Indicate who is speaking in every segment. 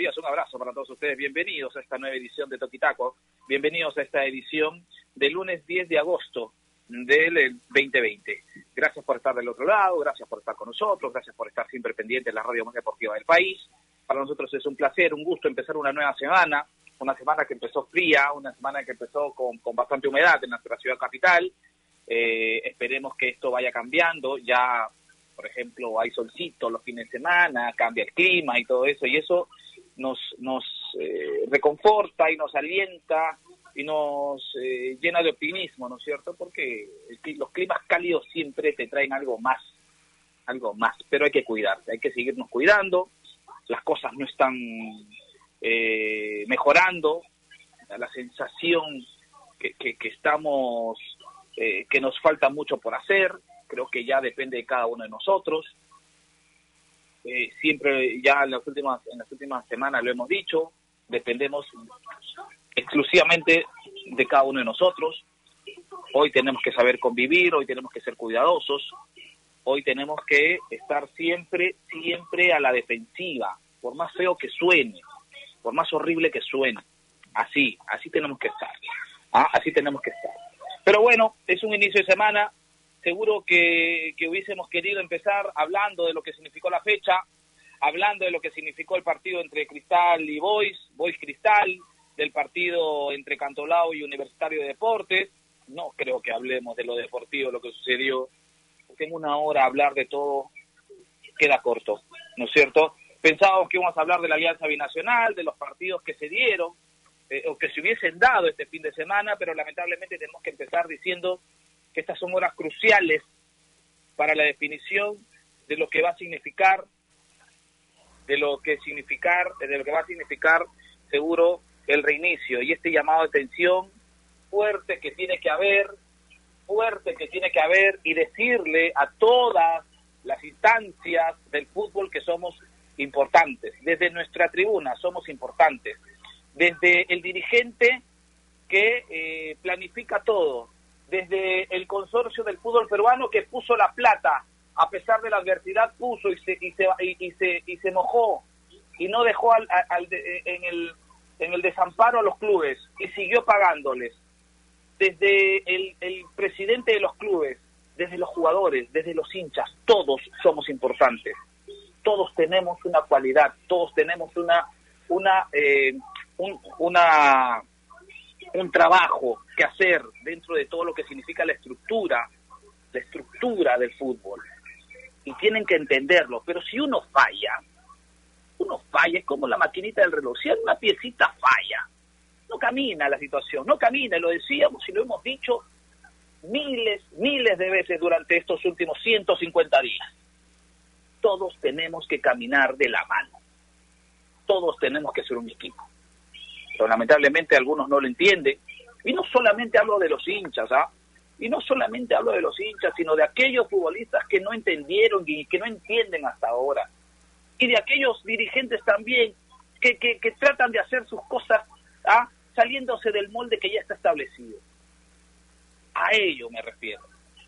Speaker 1: días, un abrazo para todos ustedes. Bienvenidos a esta nueva edición de Toquitaco. Bienvenidos a esta edición del lunes 10 de agosto del 2020. Gracias por estar del otro lado, gracias por estar con nosotros, gracias por estar siempre pendiente de la radio más deportiva del país. Para nosotros es un placer, un gusto empezar una nueva semana, una semana que empezó fría, una semana que empezó con, con bastante humedad en nuestra ciudad capital. Eh, esperemos que esto vaya cambiando, ya por ejemplo, hay solcito los fines de semana, cambia el clima y todo eso, y eso nos, nos eh, reconforta y nos alienta y nos eh, llena de optimismo, ¿no es cierto? Porque los climas cálidos siempre te traen algo más, algo más, pero hay que cuidarse, hay que seguirnos cuidando, las cosas no están eh, mejorando, la sensación que, estamos, que nos falta mucho por hacer, creo que ya depende de cada uno de nosotros. Eh, siempre ya en las últimas en las últimas semanas lo hemos dicho, dependemos exclusivamente de cada uno de nosotros. Hoy tenemos que saber convivir, hoy tenemos que ser cuidadosos, hoy tenemos que estar siempre, siempre a la defensiva, por más feo que suene, por más horrible que suene. Así, así tenemos que estar. ¿ah? Así tenemos que estar. Pero bueno, es un inicio de semana, seguro que, hubiésemos querido empezar hablando de lo que significó la fecha, hablando de lo que significó el partido entre Cristal y Boys, Boys Cristal, del partido entre Cantolao y Universitario de Deportes. No creo que hablemos de lo deportivo, lo que sucedió. Tengo una hora hablar de todo, queda corto, ¿no es cierto? Pensábamos que íbamos a hablar de la Alianza Binacional, de los partidos que se dieron, eh, o que se hubiesen dado este fin de semana, pero lamentablemente tenemos que empezar diciendo que estas son horas cruciales para la definición de lo que va a significar de lo que significar de lo que va a significar seguro el reinicio. Y este llamado de atención fuerte que tiene que haber fuerte que tiene que haber y decirle a todas las instancias del fútbol que somos importantes. Desde nuestra tribuna somos importantes. Desde el dirigente que eh, planifica todo desde el consorcio del fútbol peruano que puso la plata, a pesar de la adversidad, puso y se, y se, y, se, y se mojó y no dejó al, en, el, en el desamparo a los clubes y siguió pagándoles. Desde el, el presidente de los clubes, desde los jugadores, desde los hinchas, todos somos importantes. Todos tenemos una cualidad, todos tenemos una, una, eh, una un trabajo que hacer dentro de todo lo que significa la estructura, la estructura del fútbol. Y tienen que entenderlo. Pero si uno falla, uno falla, es como la maquinita del reloj. Si una piecita falla, no camina la situación, no camina. Lo decíamos y lo hemos dicho miles, miles de veces durante estos últimos 150 días. Todos tenemos que caminar de la mano. Todos tenemos que ser un equipo lamentablemente algunos no lo entienden. Y no solamente hablo de los hinchas, ¿ah? Y no solamente hablo de los hinchas, sino de aquellos futbolistas que no entendieron y que no entienden hasta ahora. Y de aquellos dirigentes también que, que, tratan de hacer sus cosas ¿ah? saliéndose del molde que ya está establecido. A ello me refiero.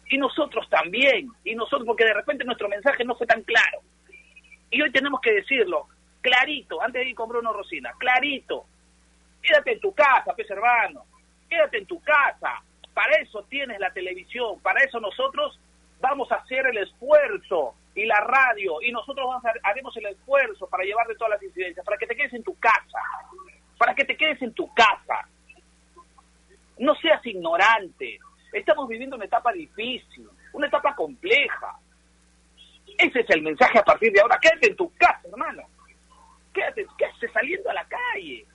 Speaker 1: Y nosotros también, y nosotros, porque de repente nuestro mensaje no fue tan claro. Y hoy tenemos que decirlo, clarito, antes de ir con Bruno Rosina, clarito, Quédate en tu casa, pez hermano. Quédate en tu casa. Para eso tienes la televisión. Para eso nosotros vamos a hacer el esfuerzo y la radio. Y nosotros haremos el esfuerzo para llevarte todas las incidencias. Para que te quedes en tu casa. Para que te quedes en tu casa. No seas ignorante. Estamos viviendo una etapa difícil. Una etapa compleja. Ese es el mensaje a partir de ahora. Quédate en tu casa, hermano. Quédate, quédate saliendo a la calle.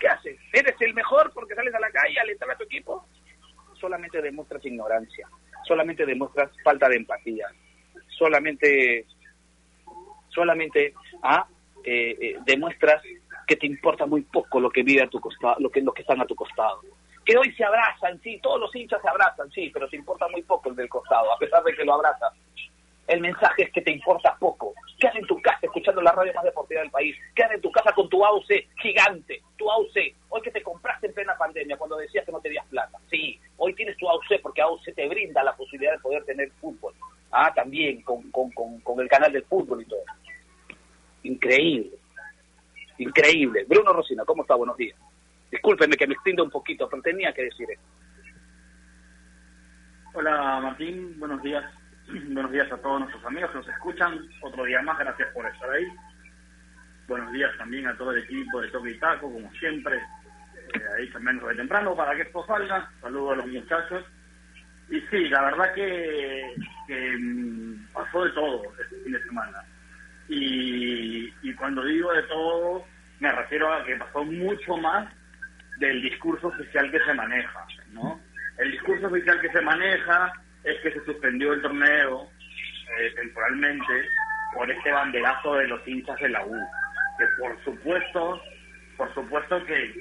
Speaker 1: ¿Qué haces? ¿Eres el mejor porque sales a la calle a alentar a tu equipo? Solamente demuestras ignorancia, solamente demuestras falta de empatía, solamente, solamente ¿ah? Eh, eh, demuestras que te importa muy poco lo que vive a tu costado, lo que, los que están a tu costado. Que hoy se abrazan, sí, todos los hinchas se abrazan, sí, pero te importa muy poco el del costado, a pesar de que lo abrazas. El mensaje es que te importa poco. Quédate en tu casa escuchando la radio más deportiva del país. Quédate en tu casa con tu AUC gigante, tu AUC. Hoy que te compraste en plena pandemia cuando decías que no tenías plata. Sí, hoy tienes tu AUC porque AUC te brinda la posibilidad de poder tener fútbol. Ah, también con, con, con, con el canal del fútbol y todo. Increíble increíble. Bruno Rosina, ¿cómo está? Buenos días. Discúlpeme que me extienda un poquito, pero tenía que decir eso.
Speaker 2: Hola Martín, buenos días. Buenos días a todos nuestros amigos que nos escuchan. Otro día más, gracias por estar ahí. Buenos días también a todo el equipo de Toque y Taco, como siempre. Eh, ahí también de temprano para que esto salga. Saludos a los muchachos. Y sí, la verdad que, mm, pasó de todo este fin de semana. Y, y cuando digo de todo, me refiero a que pasó mucho más del discurso oficial que se maneja, ¿no? El discurso oficial que se maneja es que se suspendió el torneo eh, temporalmente por este banderazo de los hinchas de la U, que por supuesto, por supuesto que,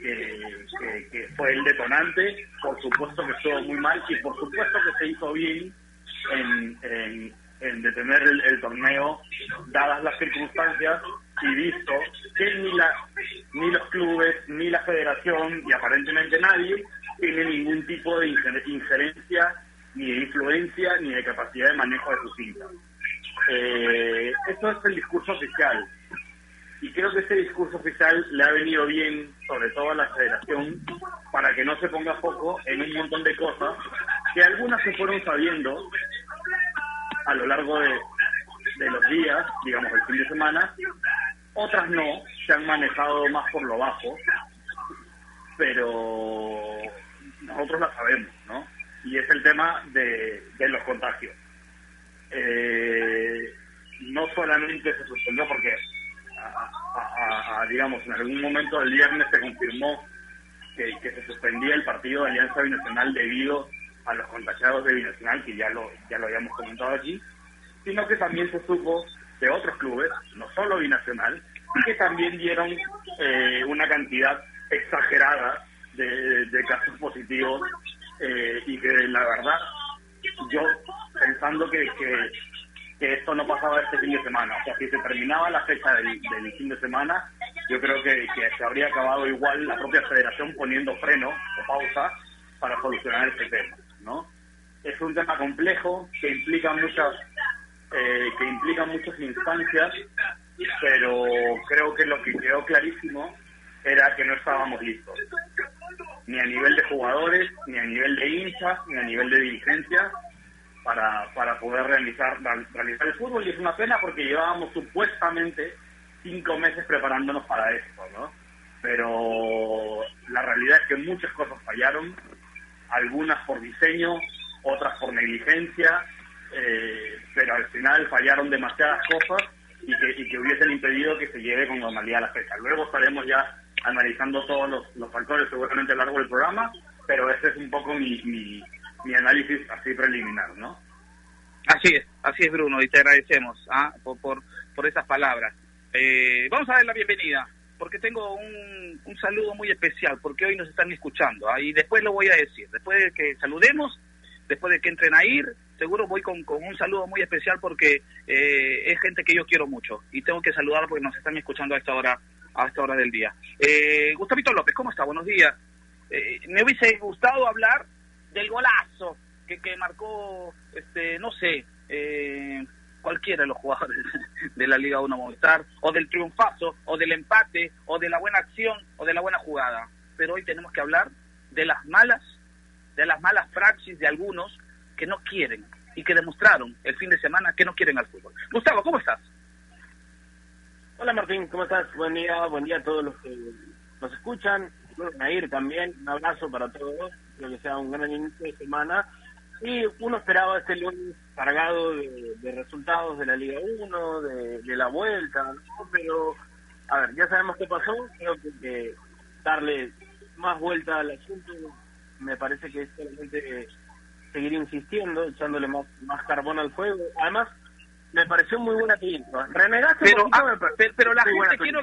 Speaker 2: que, fue el detonante, por supuesto que estuvo muy mal y por supuesto que se hizo bien en, en, detener el, torneo dadas las circunstancias y visto que ni la ni los clubes ni la federación y aparentemente nadie tiene ningún tipo de injerencia ni de influencia ni de capacidad de manejo de sus cintas. Eh, esto es el discurso oficial. Y creo que este discurso oficial le ha venido bien, sobre todo a la federación, para que no se ponga foco en un montón de cosas que algunas se fueron sabiendo a lo largo de, los días, digamos el fin de semana, otras no, se han manejado más por lo bajo, pero nosotros la sabemos. Y es el tema de, los contagios. Eh, no solamente se suspendió porque, digamos, en algún momento del viernes se confirmó que, se suspendía el partido de Alianza Binacional debido a los contagiados de Binacional, que ya lo, ya lo habíamos comentado aquí, sino que también se supo de otros clubes, no solo Binacional, que también dieron eh, una cantidad exagerada de, casos positivos eh, y que la verdad yo pensando que, que, esto no pasaba este fin de semana, o sea, si se terminaba la fecha del, fin de semana, yo creo que, se habría acabado igual la propia federación poniendo freno o pausa para solucionar este tema, ¿no? Es un tema complejo que implica muchas eh, que implica muchas instancias, pero creo que lo que quedó clarísimo era que no estábamos listos ni a nivel de jugadores, ni a nivel de hinchas, ni a nivel de dirigencia para, para poder realizar, realizar el fútbol. Y es una pena porque llevábamos supuestamente cinco meses preparándonos para esto, ¿no? Pero la realidad es que muchas cosas fallaron, algunas por diseño, otras por negligencia, eh, pero al final fallaron demasiadas cosas y que, y que hubiesen impedido que se lleve con normalidad la fecha. Luego estaremos ya analizando todos los, factores seguramente a lo largo del programa, pero ese es un poco mi, mi, análisis así preliminar, ¿no?
Speaker 1: Así es, así es Bruno, y te agradecemos ¿ah? por, por, por, esas palabras. Eh, vamos a dar la bienvenida, porque tengo un, un saludo muy especial, porque hoy nos están escuchando, ¿ah? después lo voy a decir, después de que saludemos, después de que entren a ir, seguro voy con, con un saludo muy especial porque eh, es gente que yo quiero mucho, y tengo que saludar porque nos están escuchando a esta hora a esta hora del día. Eh, Gustavito López, ¿cómo está? Buenos días. Eh, me hubiese gustado hablar del golazo que, que marcó, este, no sé, eh, cualquiera de los jugadores de la Liga 1 Movistar, o del triunfazo, o del empate, o de la buena acción, o de la buena jugada. Pero hoy tenemos que hablar de las malas, de las malas praxis de algunos que no quieren y que demostraron el fin de semana que no quieren al fútbol. Gustavo, ¿cómo estás?
Speaker 2: Hola Martín, ¿cómo estás? Buen día, buen día a todos los que nos escuchan. ir también, un abrazo para todos. Espero que sea un gran inicio de semana. Y uno esperaba este lunes cargado de, resultados de la Liga 1, de, la vuelta, pero a ver, ya sabemos qué pasó. Creo que, darle más vuelta al asunto me parece que es solamente seguir insistiendo, echándole más, más carbón al fuego. Además, me pareció muy buena película. Renegaste
Speaker 1: pero, ah, pero, la gente quiero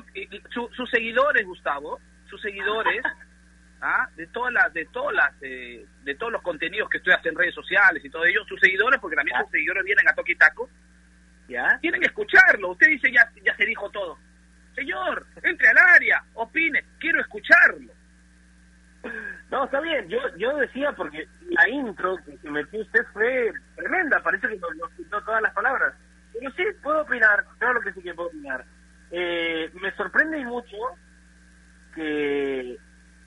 Speaker 1: sus seguidores, Gustavo, sus seguidores, ¿ah? de todas las, de todas las, de todos los contenidos que estoy haciendo en redes sociales y todo ello, sus seguidores, porque también sus seguidores vienen a Toki Taco, ¿Ya? tienen que escucharlo. Usted dice ya, ya se dijo todo. Señor, entre al área, opine, quiero escucharlo.
Speaker 2: No, está bien. Yo yo decía porque la intro que se metió usted fue tremenda. Parece que nos, quitó todas las palabras. Pero sí, puedo opinar, claro que sí que puedo opinar.
Speaker 3: eh, me sorprende mucho que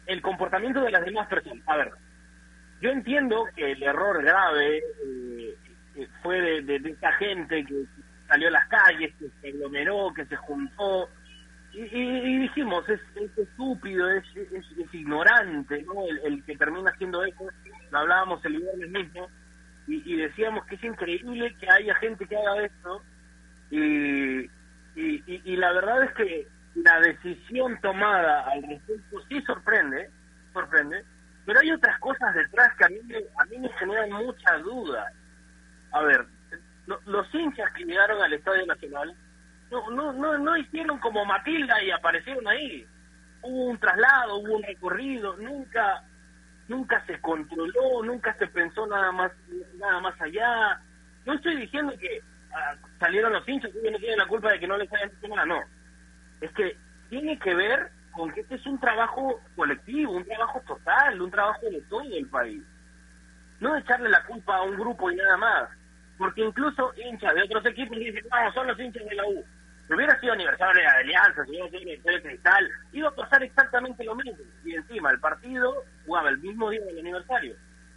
Speaker 3: el comportamiento de las demás personas. A ver, yo entiendo que el error grave eh, fue de, de, esta gente que salió a las calles, que se aglomeró, que se juntó. Y, dijimos, es, estúpido, es, es, ignorante, ¿no? El, que termina haciendo eso, lo hablábamos el viernes mismo, y, decíamos que es increíble que haya gente que haga esto, y, y, y, la verdad es que la decisión tomada al respecto sí sorprende, sorprende, pero hay otras cosas detrás que a mí, a mí me generan mucha duda. A ver, los hinchas que llegaron al Estadio Nacional no, no, no, no hicieron como Matilda y aparecieron ahí. Hubo un traslado, hubo un recorrido, nunca nunca se controló, nunca se pensó nada más nada más allá. No estoy diciendo que ah, salieron los hinchas y no tienen la culpa de que no les hayan hecho nada, no. Es que tiene que ver con que este es un trabajo colectivo, un trabajo total, un trabajo de todo el país. No echarle la culpa a un grupo y nada más, porque incluso hinchas de otros equipos dicen, no, son los hinchas de la U. Si hubiera sido aniversario de Alianza, si hubiera sido aniversario de Cristal, iba a pasar exactamente lo mismo. Y encima el partido jugaba el mismo día del aniversario.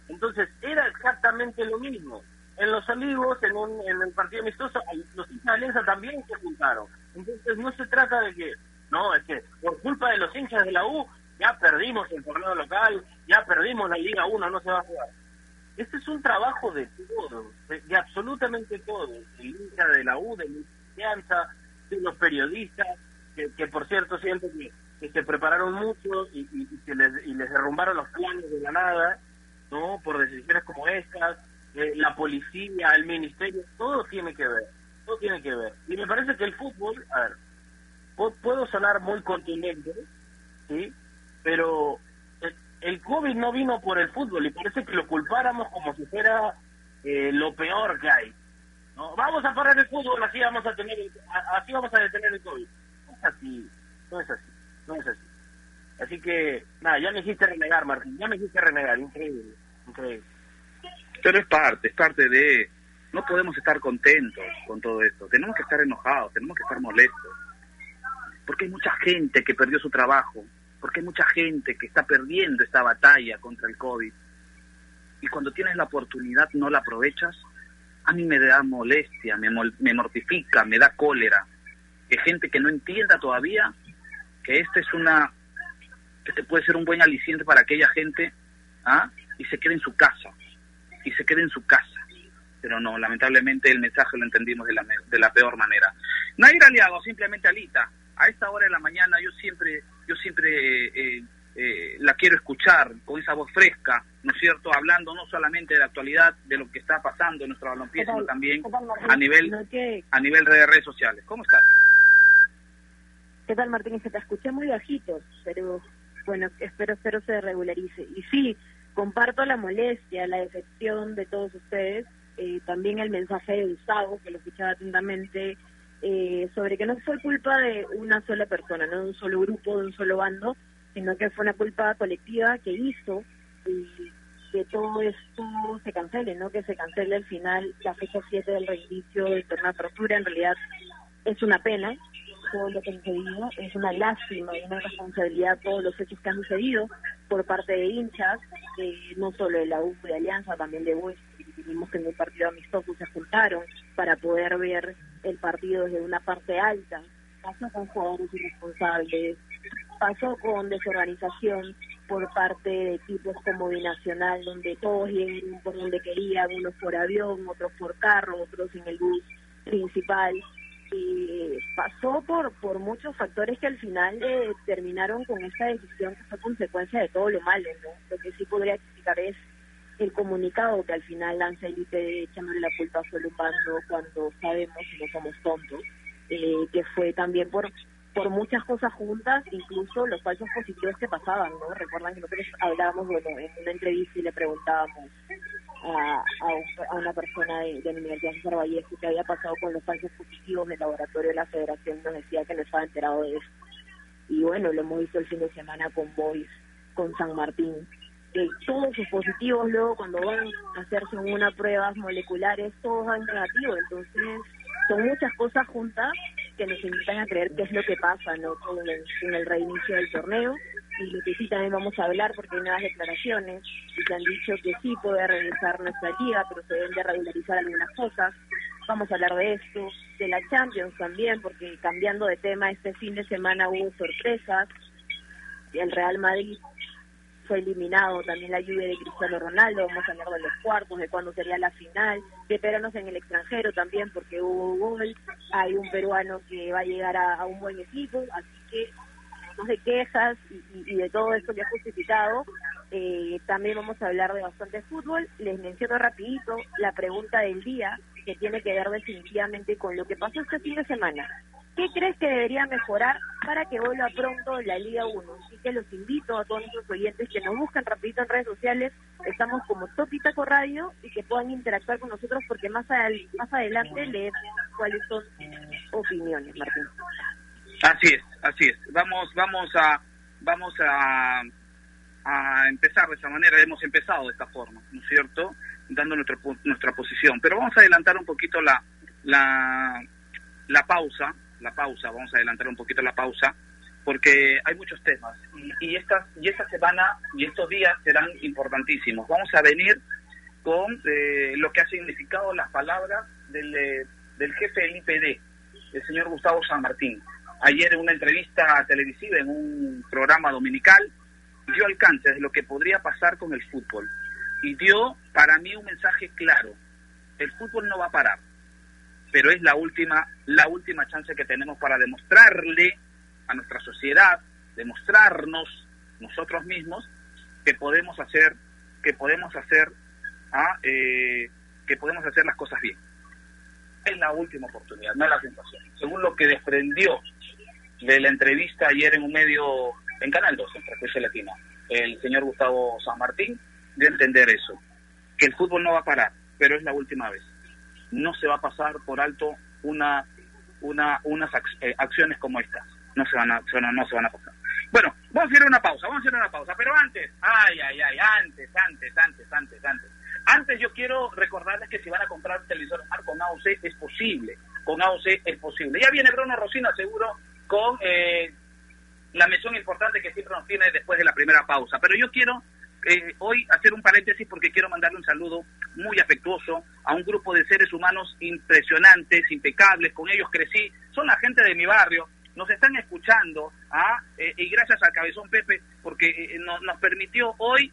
Speaker 3: Entonces era exactamente lo mismo. En los Olivos, en, un, en el partido amistoso, los hinchas de Alianza también se juntaron. Entonces no se trata de que no, es que por culpa de los hinchas de la U ya perdimos el torneo local, ya perdimos la Liga 1, no se va a jugar. Este es un trabajo de todos, de, absolutamente todos, el hincha de la U, de la alianza, los periodistas, que, por cierto siento que, se prepararon mucho y, y, les, y les derrumbaron los planes de la nada, ¿no? Por decisiones como estas, eh, la policía, el ministerio, todo tiene que ver, todo tiene que ver. Y me parece que el fútbol, a ver, puedo sonar muy contundente, ¿sí? Pero el COVID no vino por el fútbol y parece que lo culpáramos como si fuera eh, lo peor que hay. Vamos a parar el fútbol, así vamos a tener así vamos a detener el COVID. No es así, no es así, no es así. Así que, nada, ya me hiciste renegar, Martín, ya me hiciste renegar, increíble, increíble.
Speaker 1: Pero es parte, es parte de... No podemos estar contentos con todo esto, tenemos que estar enojados, tenemos que estar molestos porque hay mucha gente que perdió su trabajo, porque hay mucha gente que está perdiendo esta batalla contra el COVID. Y cuando tienes la oportunidad no la aprovechas, a mí me da molestia, me, me mortifica, me da cólera. Que gente que no entienda todavía que este es una, que este puede ser un buen aliciente para aquella gente, ¿ah? y se quede en su casa, y se quede en su casa. Pero no, lamentablemente el mensaje lo entendimos de la, de la peor manera. No hay aliado, simplemente Alita a esta hora de la mañana yo siempre, yo siempre eh, eh, la quiero escuchar con esa voz fresca, ¿no es cierto? Hablando no solamente de la actualidad, de lo que está pasando en nuestro balompié, sino también a nivel, a nivel de redes sociales. ¿Cómo estás?
Speaker 4: ¿Qué tal, Martín? Se te escuché muy bajito, pero bueno, espero, espero se regularice. Y sí, comparto la molestia, la decepción de todos ustedes, eh, también el mensaje de Gustavo, que lo escuchaba atentamente, eh, sobre que no fue culpa de una sola persona, no de un solo grupo, de un solo bando, sino que fue una culpa colectiva que hizo que todo esto se cancele, ¿no? Que se cancele al final la fecha 7 del reinicio del torneo de apertura. En realidad es una pena todo lo que sucedido, es una lástima y una responsabilidad todos los hechos que han sucedido por parte de hinchas, no solo de la U de Alianza, también de Boys, vimos que en el partido amistoso se juntaron para poder ver el partido desde una parte alta, pasó con jugadores irresponsables, pasó con desorganización por parte de equipos como Binacional, donde todos llegan por donde querían, unos por avión, otros por carro, otros en el bus principal. Y pasó por, por muchos factores que al final eh, terminaron con esta decisión que fue consecuencia de todo lo malo. ¿no? Lo que sí podría explicar es el comunicado que al final lanza el IP echándole la culpa a solo cuando sabemos y no somos tontos, eh, que fue también por por muchas cosas juntas, incluso los falsos positivos que pasaban, ¿no? Recuerdan que nosotros hablábamos, bueno, en una entrevista y le preguntábamos a, una persona de, de la Universidad César Vallejo que había pasado con los falsos positivos del laboratorio de la Federación, nos decía que no estaba enterado de eso. Y bueno, lo hemos visto el fin de semana con Boys, con San Martín, que todos sus positivos luego cuando van a hacerse unas pruebas moleculares, todos van negativos. Entonces, son muchas cosas juntas que que nos invitan a creer qué es lo que pasa ¿no? con el, en el reinicio del torneo y lo que sí también vamos a hablar porque hay nuevas declaraciones y se han dicho que sí puede regresar nuestra liga, pero se deben de regularizar algunas cosas. Vamos a hablar de esto, de la Champions también, porque cambiando de tema, este fin de semana hubo sorpresas. El Real Madrid fue eliminado, también la lluvia de Cristiano Ronaldo, vamos a hablar de los cuartos, de cuándo sería la final, de peruanos en el extranjero también, porque hubo gol, hay un peruano que va a llegar a, un buen equipo, así que de quejas y, de todo esto que ha justificado, eh, también vamos a hablar de bastante fútbol. Les menciono rapidito la pregunta del día, que tiene que ver definitivamente con lo que pasó este fin de semana. ¿Qué crees que debería mejorar para que vuelva pronto la Liga 1? Así que los invito a todos nuestros oyentes que nos busquen rapidito en redes sociales. Estamos como Topitaco Radio y que puedan interactuar con nosotros porque más, más adelante leemos cuáles son opiniones, Martín.
Speaker 1: Así es, así es. Vamos, vamos a, vamos a, a empezar de esa manera. Hemos empezado de esta forma, ¿no es cierto? Dando nuestra, nuestra posición. Pero vamos a adelantar un poquito la, la, la pausa, la pausa, vamos a adelantar un poquito la pausa, porque hay muchos temas. Y, y, esta, y esta semana y estos días serán importantísimos. Vamos a venir con eh, lo que ha significado las palabras del, eh, del jefe del IPD, el señor Gustavo San Martín ayer en una entrevista televisiva, en un programa dominical, dio alcance de lo que podría pasar con el fútbol. Y dio para mí un mensaje claro. El fútbol no va a parar, pero es la última, la última chance que tenemos para demostrarle a nuestra sociedad, demostrarnos nosotros mismos que podemos hacer, que podemos hacer, ah, eh, que podemos hacer las cosas bien. Es la última oportunidad, no es la sensación. Según lo que desprendió de la entrevista ayer en un medio, en Canal 2, en Frecuencia Latina, el señor Gustavo San Martín, de entender eso, que el fútbol no va a parar, pero es la última vez. No se va a pasar por alto una, una, unas eh, acciones como estas. No se, van a, no se van a pasar. Bueno, vamos a hacer una pausa, vamos a hacer una pausa, pero antes, ay, ay, ay, antes, antes, antes, antes, antes. Antes yo quiero recordarles que si van a comprar un televisor con AOC es posible, con AOC es posible. Ya viene Bruno Rocino, seguro con eh, la mención importante que siempre nos tiene después de la primera pausa. Pero yo quiero eh, hoy hacer un paréntesis porque quiero mandarle un saludo muy afectuoso a un grupo de seres humanos impresionantes, impecables, con ellos crecí, son la gente de mi barrio, nos están escuchando, ¿ah? Eh, y gracias al Cabezón Pepe, porque nos permitió hoy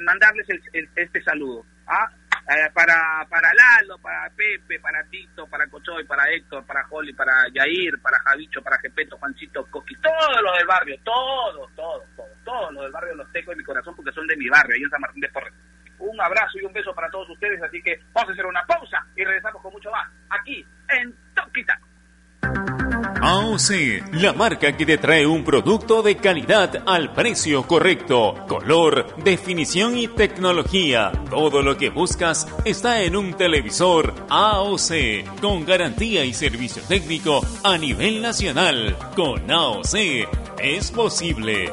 Speaker 1: mandarles este saludo. ¿ah? Eh, para, para Lalo, para Pepe, para Tito, para Cochoy, para Héctor, para Holly, para Yair, para Javicho, para Gepeto, Juancito, Coqui, todos los del barrio, todos, todos, todos, todos los del barrio los tengo en mi corazón porque son de mi barrio, ahí en San Martín de Porres. Un abrazo y un beso para todos ustedes, así que vamos a hacer una pausa y regresamos con mucho más aquí en Toquita.
Speaker 5: AOC, la marca que te trae un producto de calidad al precio correcto, color, definición y tecnología. Todo lo que buscas está en un televisor AOC, con garantía y servicio técnico a nivel nacional. Con AOC es posible.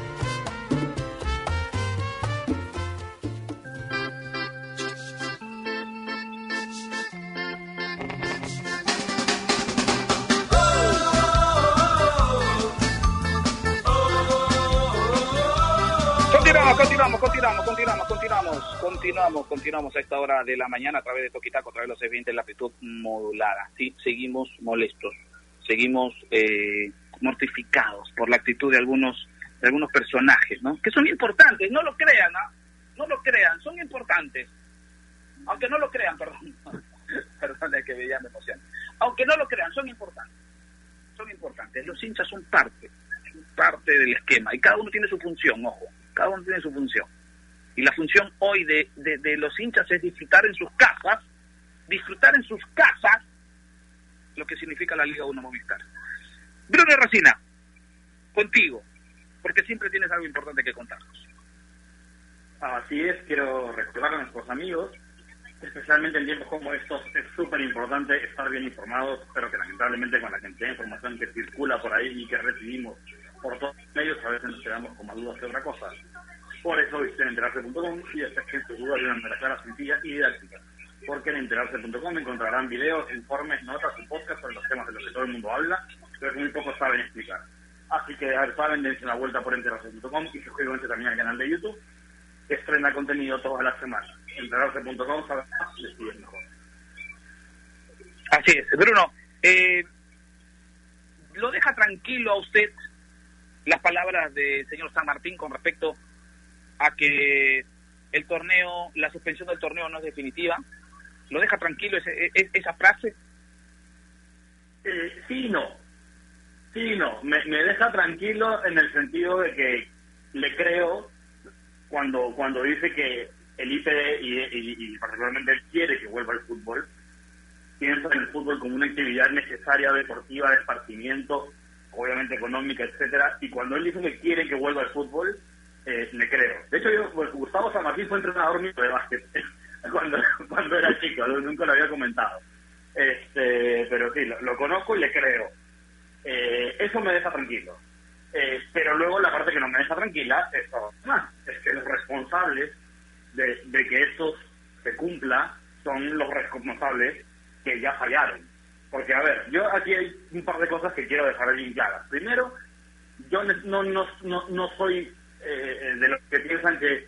Speaker 1: Continuamos, continuamos, continuamos, continuamos, continuamos, a esta hora de la mañana a través de Toquitaco, a través de los evidentes de la actitud modulada. Sí, seguimos molestos, seguimos eh, mortificados por la actitud de algunos, de algunos personajes, ¿no? Que son importantes, no lo crean, ¿no? No lo crean, son importantes. Aunque no lo crean, perdón. perdón, es que ya me emociona. Aunque no lo crean, son importantes. son importantes. Los hinchas son parte, parte del esquema y cada uno tiene su función, ojo, cada uno tiene su función. Y la función hoy de, de, los hinchas es disfrutar en sus casas, disfrutar en sus casas lo que significa la Liga 1 Movistar. Bruno Racina, contigo, porque siempre tienes algo importante que contarnos.
Speaker 2: Así es, quiero recordar a nuestros amigos, especialmente en tiempos como estos, es súper importante estar bien informados, pero que lamentablemente con la cantidad de información que circula por ahí y que recibimos por todos medios, a veces nos quedamos con más dudas que otra cosa. Por eso visiten enterarse.com y esta gente duda de una manera clara, sencilla y didáctica. Porque en enterarse.com encontrarán videos, informes, notas y podcasts sobre los temas de los que todo el mundo habla, pero que muy pocos saben explicar. Así que, a ver, saben, dense una vuelta por enterarse.com y suscríbanse también al canal de YouTube estrena contenido todas las semanas. Enterarse.com sabe más, mejor.
Speaker 1: Así es. Bruno, eh, ¿lo deja tranquilo a usted las palabras del señor San Martín con respecto a que el torneo, la suspensión del torneo no es definitiva? ¿Lo deja tranquilo ese, esa frase?
Speaker 2: Eh, sí no. Sí no. Me, deja tranquilo en el sentido de que le creo cuando, cuando dice que el IPD y, particularmente él quiere que vuelva al fútbol, piensa en el fútbol como una actividad necesaria, deportiva, de esparcimiento, obviamente económica, etcétera, y cuando él dice que quiere que vuelva al fútbol, eh, le creo. De hecho, yo, pues, Gustavo San Martín fue entrenador mío de básquet cuando, era chico, nunca lo había comentado. Este, pero sí, lo, conozco y le creo. Eh, eso me deja tranquilo. Eh, pero luego la parte que no me deja tranquila es, es que los responsables de, que esto se cumpla son los responsables que ya fallaron. Porque, a ver, yo aquí hay un par de cosas que quiero dejar bien claras. Primero, yo no, no, no, no soy eh, de los que piensan que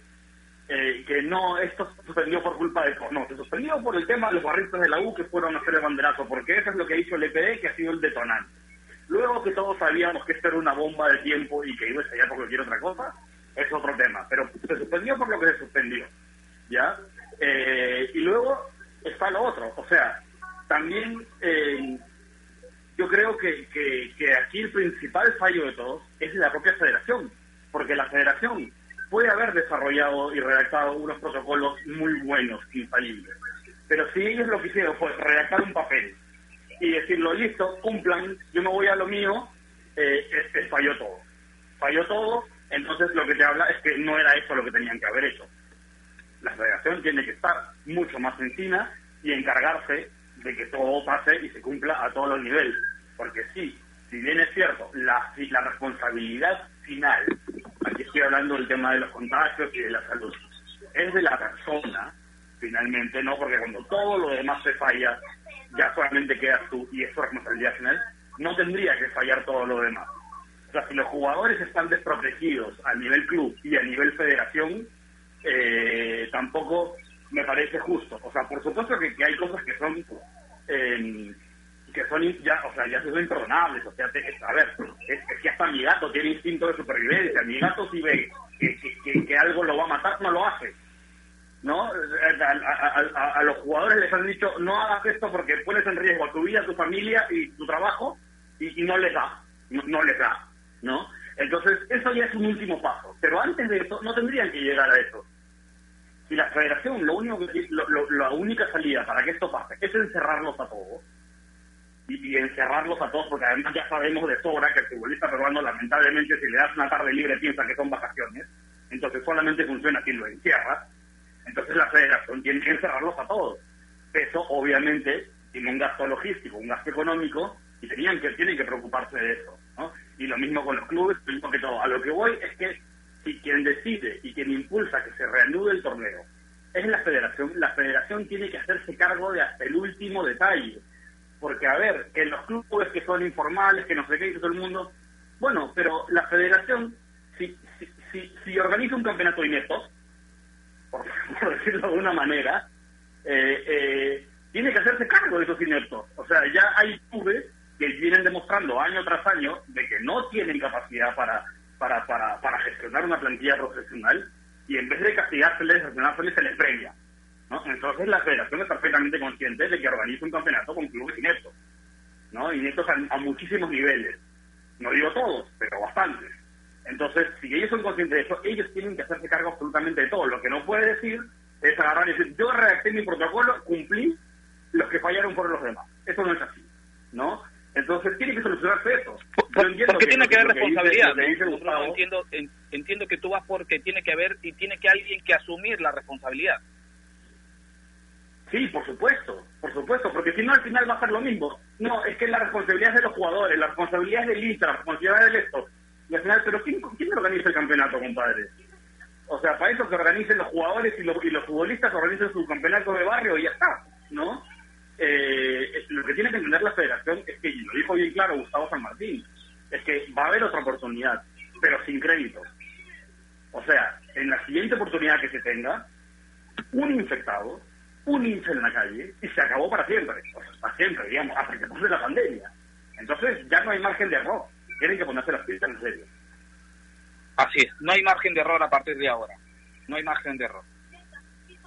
Speaker 2: eh, que no, esto se suspendió por culpa de... No, se suspendió por el tema de los barristas de la U que fueron a hacer el banderazo, porque eso es lo que ha dicho el EPD, que ha sido el detonante. Luego que todos sabíamos que esto era una bomba de tiempo y que iba a estallar por cualquier otra cosa, es otro tema. Pero se suspendió por lo que se suspendió. ¿Ya? Eh, y luego está lo otro. O sea, también eh, yo creo que, que, aquí el principal fallo de todos es la propia federación. Porque la federación puede haber desarrollado y redactado unos protocolos muy buenos, infalibles. Pero si ellos lo que hicieron fue redactar un papel y decirlo, listo, cumplan, yo me voy a lo mío, eh, falló todo. Falló todo, entonces lo que te habla es que no era eso lo que tenían que haber hecho. La federación tiene que estar mucho más encima y encargarse de que todo pase y se cumpla a todos los niveles. Porque sí, si bien es cierto, la, la responsabilidad final, aquí estoy hablando del tema de los contagios y de la salud, es de la persona, finalmente, ¿no? Porque cuando todo lo demás se falla, ya solamente quedas tú y es tu responsabilidad final, no tendría que fallar todo lo demás. O sea, si los jugadores están desprotegidos a nivel club y a nivel federación, eh, tampoco me parece justo. O sea, por supuesto que, hay cosas que son eh, que son ya, o sea, ya son imperdonables. O sea, a ver, es, que hasta mi gato tiene instinto de supervivencia. Mi gato si ve que, que algo lo va a matar, no lo hace. ¿no? A, los jugadores les han dicho, no hagas esto porque pones en riesgo a tu vida, a tu familia y tu trabajo, y, no les da, no, les da, ¿no? Entonces, eso ya es un último paso. Pero antes de eso, no tendrían que llegar a eso. Si la federación, lo único que, la única salida para que esto pase es encerrarlos a todos, y, encerrarlos a todos, porque además ya sabemos de sobra que el futbolista peruano, lamentablemente, si le das una tarde libre, piensa que son vacaciones, entonces solamente funciona si lo encierras, entonces la federación tiene que encerrarlos a todos. Eso obviamente tiene un gasto logístico, un gasto económico, y tenían que, tienen que preocuparse de eso. ¿no? Y lo mismo con los clubes, lo mismo que todo. A lo que voy es que si quien decide y quien impulsa que se reanude el torneo es la federación, la federación tiene que hacerse cargo de hasta el último detalle. Porque, a ver, que los clubes que son informales, que no sé qué, dice todo el mundo, bueno, pero la federación, si, si, si, si organiza un campeonato de por, decirlo de una manera, eh, eh, tiene que hacerse cargo de esos ineptos. O sea, ya hay clubes que vienen demostrando año tras año de que no tienen capacidad para, para, para, para gestionar una plantilla profesional y en vez de castigárseles, sancionárseles, se les premia. ¿no? Entonces la federación es perfectamente consciente de que organiza un campeonato con clubes ineptos. ¿no? Esto a, a muchísimos niveles. No digo todos, pero bastantes. Entonces, si ellos son conscientes de eso, ellos tienen que hacerse cargo absolutamente de todo. Lo que no puede decir es agarrar y decir, yo redacté mi protocolo, cumplí, los que fallaron fueron los demás. Eso no es así, ¿no? Entonces tiene que solucionarse eso.
Speaker 1: porque tiene que, haber responsabilidad. entiendo, entiendo que tú vas porque tiene que haber y tiene que alguien que asumir la responsabilidad.
Speaker 2: Sí, por supuesto, por supuesto, porque si no al final va a ser lo mismo. No, es que la responsabilidad es de los jugadores, la responsabilidad es del INSA, la responsabilidad es del esto. Y al final, pero ¿quién, ¿quién organiza el campeonato, compadre? O sea, para eso que organicen los jugadores y los, y los futbolistas organicen su campeonato de barrio y ya está, ¿no? Eh, lo que tiene que entender la federación es que, y lo dijo bien claro Gustavo San Martín, es que va a haber otra oportunidad, pero sin crédito. O sea, en la siguiente oportunidad que se tenga, un infectado, un INSE en la calle, y se acabó para siempre. O sea, para siempre, digamos, hasta que pase la pandemia. Entonces ya no hay margen de error. Tienen que ponerse las pistas en serio.
Speaker 1: Así es, no hay margen de error a partir de ahora. No hay margen de error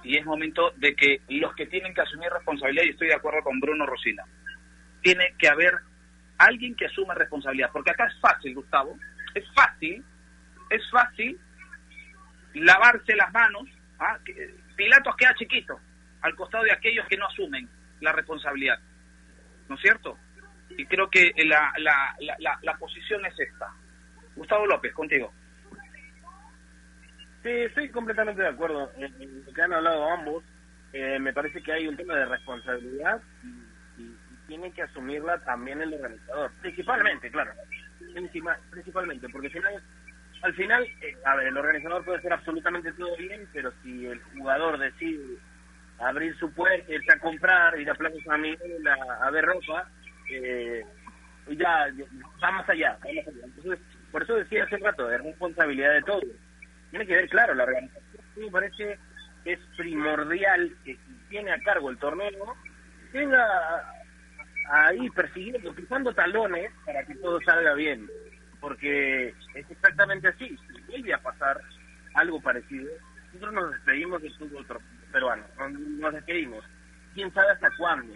Speaker 1: y es momento de que los que tienen que asumir responsabilidad, y estoy de acuerdo con Bruno Rosina, tiene que haber alguien que asuma responsabilidad, porque acá es fácil, Gustavo, es fácil, es fácil lavarse las manos, ¿ah? Pilatos queda chiquito al costado de aquellos que no asumen la responsabilidad, ¿no es cierto? Y creo que la, la, la, la posición es esta. Gustavo López, contigo.
Speaker 3: Sí, estoy completamente de acuerdo en, lo que han hablado ambos. Eh, me parece que hay un tema de responsabilidad y, tiene que asumirla también el organizador. Principalmente, claro. Principalmente, porque al final, al final eh, a ver, el organizador puede hacer absolutamente todo bien, pero si el jugador decide abrir su puerta, irse a comprar, ir a Plaza San Miguel a, ver ropa, eh, ya, ya va más allá, va más allá. Entonces, por eso decía hace rato, es responsabilidad de todos tiene que ver, claro, la organización me parece que es primordial que tiene a cargo el torneo tenga ahí persiguiendo, pisando talones para que todo salga bien. Porque es exactamente así. Si vuelve a pasar algo parecido, nosotros nos despedimos del fútbol peruano. Nos despedimos. ¿Quién sabe hasta cuándo?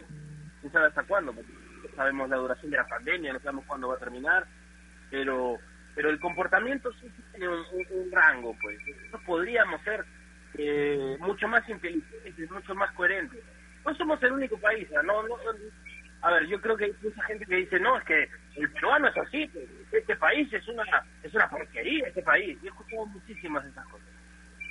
Speaker 3: ¿Quién sabe hasta cuándo? Porque sabemos la duración de la pandemia, no sabemos cuándo va a terminar, pero pero el comportamiento sí tiene un, rango, pues. Nosotros podríamos ser eh, mucho más inteligentes, mucho más coherentes. No somos el único país, ¿no? no, a ver, yo creo que hay mucha gente que dice, no, es que el peruano es así, este país es una es una porquería, este país. Yo he escuchado muchísimas de esas cosas.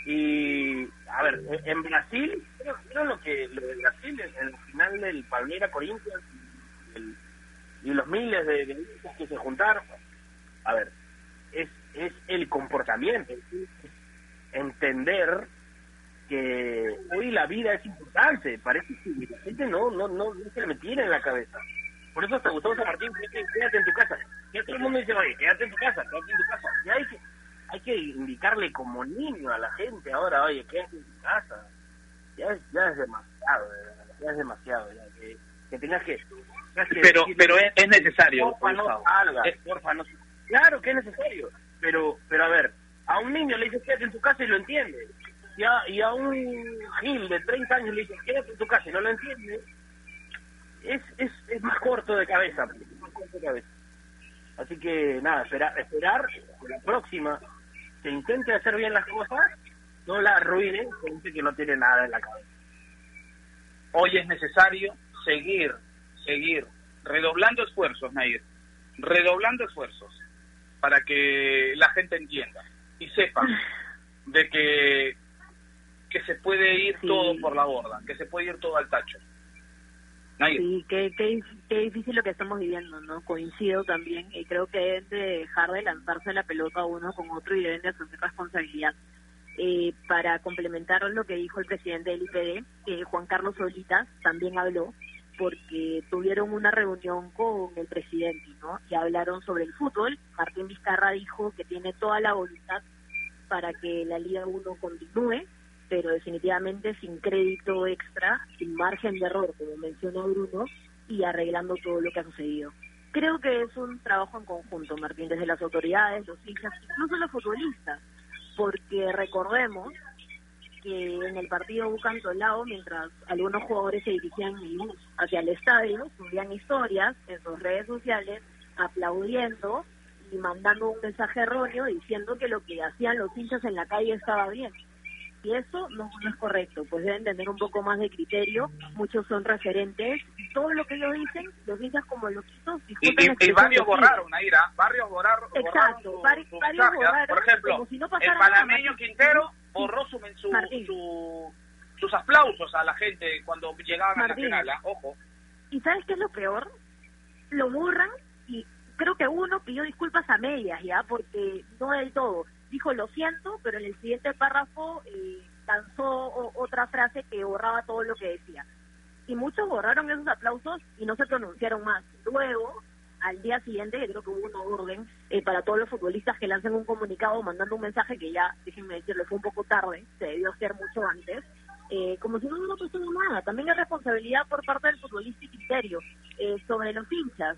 Speaker 3: Y, a ver, en Brasil, creo, lo que lo de Brasil, en el final del Palmera Corinthians y los miles de, de que se juntaron, a ver, es, es el comportamiento, es entender que hoy la vida es importante, parece que la gente no, no, no, se le tiene en la cabeza. Por eso hasta Gustavo San Martín, quédate en tu casa. Ya todo el mundo dice, oye, quédate en tu casa, quédate en tu casa. Y hay que, hay que indicarle como niño a la gente ahora, oye, quédate en tu casa. Ya es, ya es demasiado, ya es demasiado, ya que, que tengas que...
Speaker 1: pero pero es, necesario.
Speaker 3: Porfa, no salga, porfa, no Claro que es necesario, pero pero a ver, a un niño le dices quédate en tu casa y lo entiende. Y a, y a un Gil de 30 años le dices quédate en tu casa y no lo entiende. Es, es, es más corto de cabeza. Así que nada, esperar, esperar la próxima que intente hacer bien las cosas, no la arruine gente que no tiene nada en la cabeza.
Speaker 1: Hoy es necesario seguir, seguir, redoblando esfuerzos, Nair, redoblando esfuerzos para que la gente entienda y sepa de que, que se puede ir todo por la borda, que se puede ir todo al tacho.
Speaker 4: Sí, qué, qué, difícil lo que estamos viviendo, ¿no? Coincido también y creo que deben de dejar de lanzarse la pelota uno con otro y deben de asumir responsabilidad. Eh, para complementar lo que dijo el presidente del IPD, eh, Juan Carlos Solitas también habló porque tuvieron una reunión con el presidente, ¿no? Y hablaron sobre el fútbol. Martín Vizcarra dijo que tiene toda la voluntad para que la Liga 1 continúe, pero definitivamente sin crédito extra, sin margen de error, como mencionó Bruno, y arreglando todo lo que ha sucedido. Creo que es un trabajo en conjunto, Martín, desde las autoridades, los hinchas, incluso los futbolistas, porque recordemos que en el partido Bucantolao, mientras algunos jugadores se dirigían hacia el estadio, subían historias en sus redes sociales aplaudiendo y mandando un mensaje erróneo diciendo que lo que hacían los hinchas en la calle estaba bien. Y eso no, es correcto, pues deben tener un poco más de criterio, muchos son referentes, y todo lo que ellos dicen, los hinchas como loquitos...
Speaker 1: Y, y, y varios borraron, Aira, varios borraron,
Speaker 4: Exacto, varios borraron,
Speaker 1: por ejemplo, el panameño Quintero borró su, su, sus aplausos a la gente cuando llegaban a la final, ojo.
Speaker 4: ¿Y sabes qué es lo peor? Lo borran y creo que uno pidió disculpas a medias, ¿ya? Porque no del todo. Dijo, lo siento, pero en el siguiente párrafo eh, lanzó otra frase que borraba todo lo que decía. Y muchos borraron esos aplausos y no se pronunciaron más. Luego, al día siguiente, creo que hubo una orden eh, para todos los futbolistas que lancen un comunicado mandando un mensaje que ya, déjenme decirlo, fue un poco tarde, se debió hacer mucho antes, eh, como si no hubiera pasado nada. También hay responsabilidad por parte del futbolista y criterio eh, sobre los hinchas.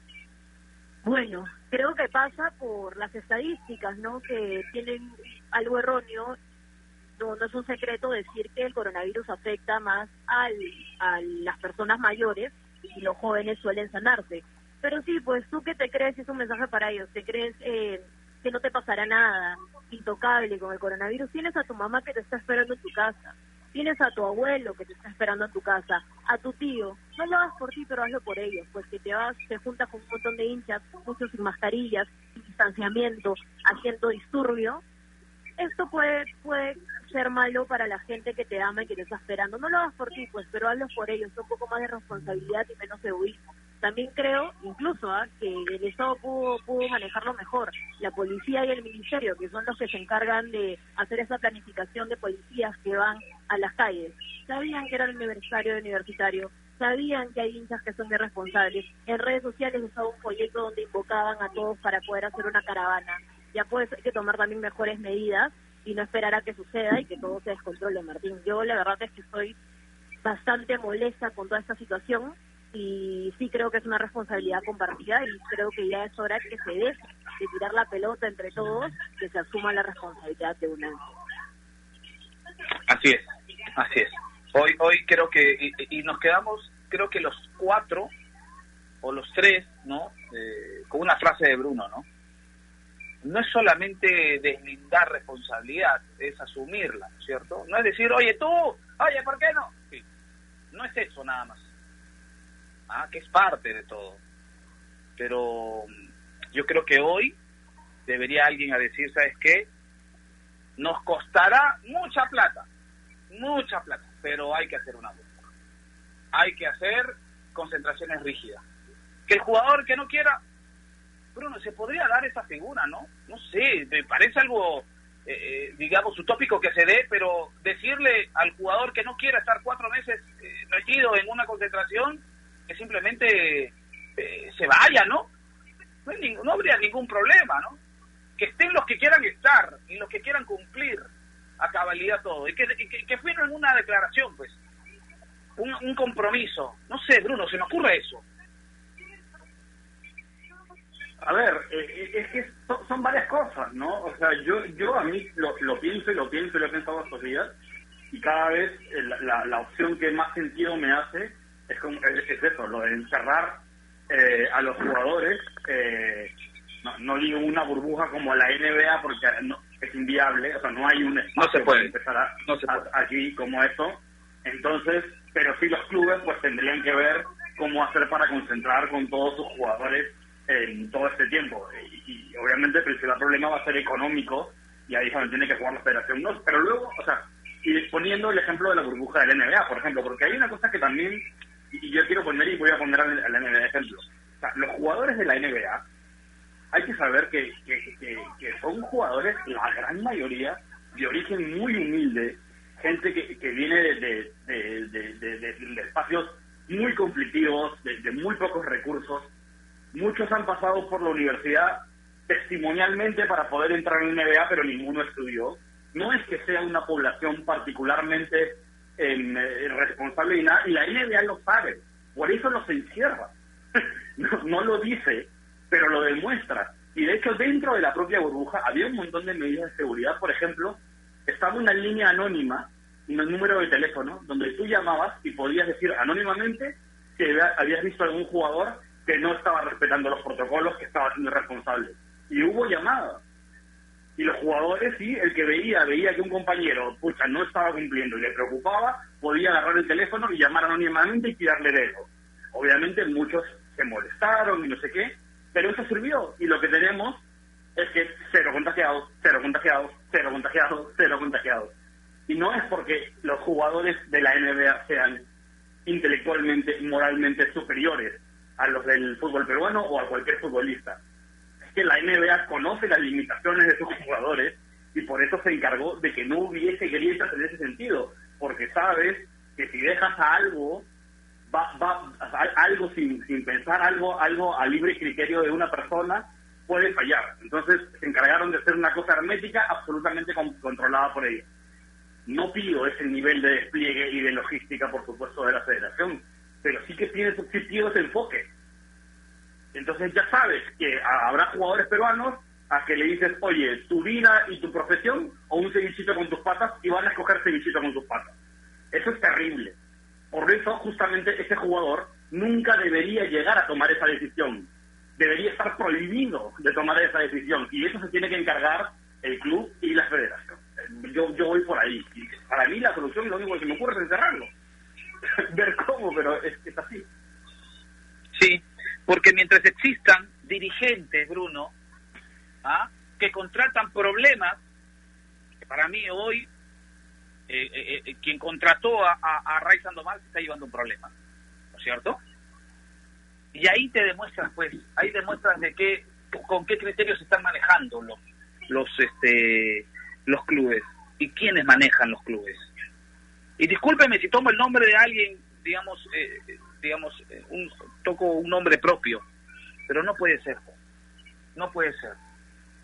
Speaker 4: Bueno, creo que pasa por las estadísticas, ¿no? Que tienen algo erróneo. No, no es un secreto decir que el coronavirus afecta más al, a las personas mayores y los jóvenes suelen sanarse. Pero sí, pues tú que te crees, es un mensaje para ellos, te crees eh, que no te pasará nada, intocable con el coronavirus, tienes a tu mamá que te está esperando en tu casa Tienes a tu abuelo que te está esperando en tu casa, a tu tío. No lo hagas por ti, pero hazlo por ellos. Pues que te vas, te juntas con un montón de hinchas, muchos sin mascarillas, sin distanciamiento, haciendo disturbio. Esto puede, puede ser malo para la gente que te ama y que te está esperando. No lo hagas por ti, pues, pero hazlo por ellos. Un poco más de responsabilidad y menos egoísmo también creo, incluso, ¿ah? que el Estado pudo, pudo manejarlo mejor. La policía y el ministerio, que son los que se encargan de hacer esa planificación de policías que van a las calles, sabían que era el aniversario de universitario, sabían que hay hinchas que son irresponsables. En redes sociales estaba un folleto donde invocaban a todos para poder hacer una caravana. Ya pues hay que tomar también mejores medidas y no esperar a que suceda y que todo se descontrole, Martín. Yo la verdad es que estoy bastante molesta con toda esta situación y sí creo que es una responsabilidad compartida y creo que ya es hora que se deje de tirar la pelota entre todos, que se asuma la responsabilidad de una.
Speaker 1: Así es, así es. Hoy, hoy creo que, y, nos quedamos, creo que los cuatro o los tres, ¿no? Eh, con una frase de Bruno, ¿no? No es solamente deslindar responsabilidad, es asumirla, ¿cierto? No es decir, oye, tú, oye, ¿por qué no? No es eso nada más ¿ah? que es parte de todo. Pero yo creo que hoy debería alguien a decir, ¿sabes qué? Nos costará mucha plata, mucha plata, pero hay que hacer una búsqueda. Hay que hacer concentraciones rígidas. Que el jugador que no quiera, Bruno, se podría dar esa figura, ¿no? No sé, me parece algo, eh, eh, digamos, utópico que se dé, pero decirle al jugador que no quiera estar cuatro meses eh, metido en una concentración, simplemente eh, se vaya, ¿no? No, habría ningún problema, ¿no? Que estén los que quieran estar y los que quieran cumplir a cabalidad todo. Y que, que, que en una declaración, pues. Un, compromiso. No sé, Bruno, se me ocurre eso.
Speaker 2: A ver, eh, eh, es que son, varias cosas, ¿no? O sea, yo, yo a mí lo, lo pienso y lo pienso y lo he pensado estos días y cada vez la, la opción que más sentido me hace es, eso, lo de encerrar eh, a los jugadores, eh, no, digo una burbuja como la NBA porque es inviable, o sea, no hay un espacio
Speaker 1: no se puede.
Speaker 2: empezar aquí como eso. Entonces, pero sí los clubes pues tendrían que ver cómo hacer para concentrar con todos sus jugadores en todo este tiempo. Y, obviamente el principal problema va a ser económico y ahí es donde tiene que jugar la federación. No, pero luego, o sea, y poniendo el ejemplo de la burbuja del NBA, por ejemplo, porque hay una cosa que también y yo quiero poner y voy a poner al, NBA de ejemplo. O sea, los jugadores de la NBA, hay que saber que, que, son jugadores, la gran mayoría, de origen muy humilde, gente que, que viene de, de, espacios muy conflictivos, de, muy pocos recursos. Muchos han pasado por la universidad testimonialmente para poder entrar en la NBA, pero ninguno estudió. No es que sea una población particularmente en, eh, responsable y nada, y la NBA lo sabe, por eso los encierra. no, no lo dice, pero lo demuestra. Y de hecho, dentro de la propia burbuja había un montón de medidas de seguridad. Por ejemplo, estaba una línea anónima un número de teléfono donde tú llamabas y podías decir anónimamente que había- habías visto algún jugador que no estaba respetando los protocolos, que estaba siendo irresponsable. Y hubo llamadas. Y los jugadores, sí, el que veía, veía que un compañero, pucha, no estaba cumpliendo y le preocupaba, podía agarrar el teléfono y llamar anónimamente y tirarle dedo. Obviamente muchos se molestaron y no sé qué, pero eso sirvió. Y lo que tenemos es que cero contagiados, cero contagiados, cero contagiados, cero contagiados. Y no es porque los jugadores de la NBA sean intelectualmente, moralmente superiores a los del fútbol peruano o a cualquier futbolista. Que la NBA conoce las limitaciones de sus jugadores y por eso se encargó de que no hubiese grietas en ese sentido, porque sabes que si dejas algo, va, va, algo sin, sin pensar, algo, algo a libre criterio de una persona, puede fallar. Entonces se encargaron de hacer una cosa hermética absolutamente con- controlada por ellos. No pido ese nivel de despliegue y de logística, por supuesto, de la federación, pero sí que tiene sí pido ese enfoque. Entonces ya sabes que habrá jugadores peruanos a que le dices, oye, tu vida y tu profesión o un cevichito con tus patas y van a escoger cevichito con tus patas. Eso es terrible. Por eso justamente ese jugador nunca debería llegar a tomar esa decisión. Debería estar prohibido de tomar esa decisión y eso se tiene que encargar el club y la federación. Yo, yo voy por ahí. Y para mí la solución, lo único que se me ocurre es encerrarlo. Ver cómo, pero es, es así.
Speaker 1: Sí, porque mientras existan dirigentes, Bruno, ¿ah? que contratan problemas, para mí hoy eh, eh, eh, quien contrató a, a, a Ray se está llevando un problema, ¿no es cierto? Y ahí te demuestras, pues, ahí demuestras de qué, con qué criterios se están manejando los, los, este, los clubes y quiénes manejan los clubes. Y discúlpeme si tomo el nombre de alguien, digamos, eh, digamos, eh, un, toco un nombre propio, pero no puede ser, no puede ser,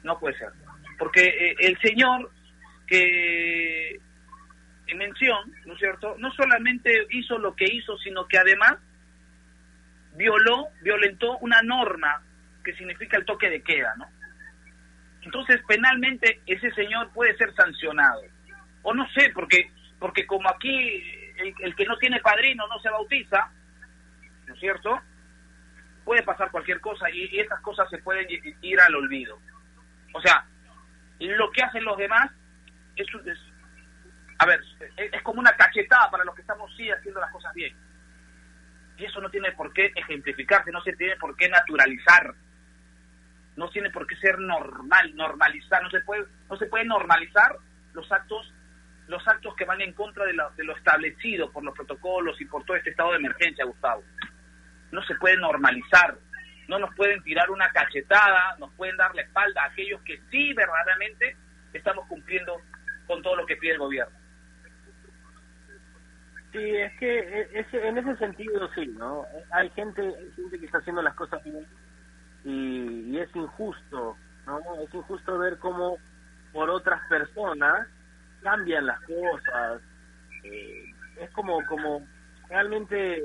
Speaker 1: no puede ser, porque eh, el señor que en mención, ¿no es cierto? No solamente hizo lo que hizo, sino que además violó, violentó una norma que significa el toque de queda, ¿no? Entonces, penalmente, ese señor puede ser sancionado. O no sé, porque, porque como aquí el, que no tiene padrino no se bautiza, ¿no cierto? Puede pasar cualquier cosa y, y esas cosas se pueden ir al olvido. O sea, lo que hacen los demás es, es- a ver, es, es como una cachetada para los que estamos sí haciendo las cosas bien. Y eso no tiene por qué ejemplificarse, no se tiene por qué naturalizar. No tiene por qué ser normal, normalizar, no se puede no se puede normalizar los actos los actos que van en contra de, la- de lo establecido por los protocolos y por todo este estado de emergencia, Gustavo. No se puede normalizar, no nos pueden tirar una cachetada, nos pueden dar la espalda a aquellos que sí verdaderamente estamos cumpliendo con todo lo que pide el gobierno.
Speaker 3: Sí, es que e- en ese sentido sí, ¿no? Hay gente, hay gente que está haciendo las cosas bien y, y es injusto, ¿no? Es injusto ver cómo por otras personas cambian las cosas. Eh, es como, como realmente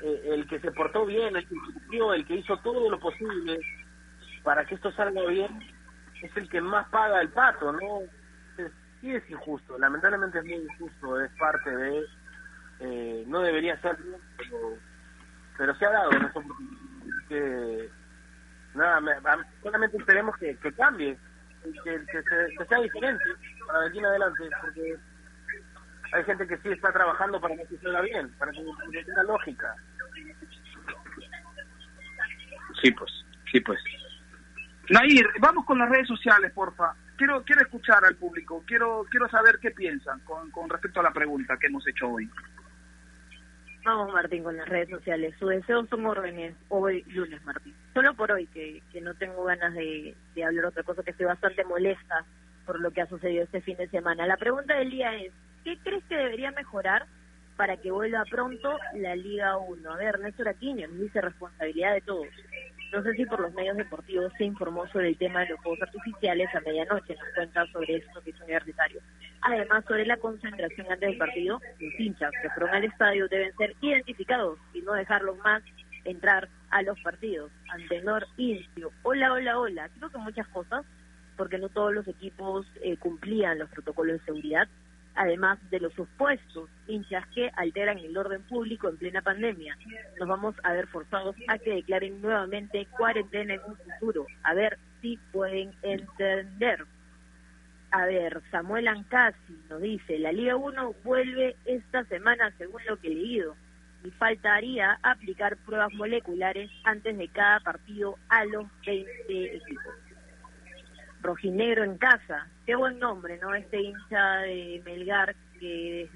Speaker 3: eh, el que se portó bien, el que cumplió, el que hizo todo lo posible para que esto salga bien, es el que más paga el pato, ¿no? Es- sí es injusto, lamentablemente es muy injusto, es parte de eh, no debería ser pero, pero se ha dado oportunidad. que nada me- solamente esperemos que, que cambie que, se- sea diferente para en adelante porque hay gente que sí está trabajando para que esto salga bien para que tenga lógica
Speaker 1: Sí, pues, sí, pues. Nair, vamos con las redes sociales, porfa. Quiero, quiero escuchar al público, quiero, quiero saber qué piensan con, con respecto a la pregunta que hemos hecho hoy.
Speaker 4: Vamos, Martín, con las redes sociales. Sus deseos son órdenes hoy lunes, Martín. Solo por hoy, que, que no tengo ganas de, de hablar otra cosa, que estoy bastante molesta por lo que ha sucedido este fin de semana. La pregunta del día es, ¿qué crees que debería mejorar para que vuelva pronto la Liga 1? A ver, Néstor Aquino dice responsabilidad de todos. No sé si por los medios deportivos se informó sobre el tema de los juegos artificiales a medianoche, nos cuenta sobre esto que es universitario. Además, sobre la concentración antes del partido, los hinchas que fueron al estadio deben ser identificados y no dejarlos más entrar a los partidos. Antenor Incio, hola, hola, hola. Creo que muchas cosas, porque no todos los equipos eh, cumplían los protocolos de seguridad. Además de los supuestos hinchas que alteran el orden público en plena pandemia. Nos vamos a ver forzados a que declaren nuevamente cuarentena en un futuro, a ver si pueden entender. A ver, Samuel Ancasi nos dice, la Liga 1 vuelve esta semana según lo que he leído y faltaría aplicar pruebas moleculares antes de cada partido a los 20 equipos. Rojinegro en casa, qué buen nombre, ¿no? Este hincha de Melgar que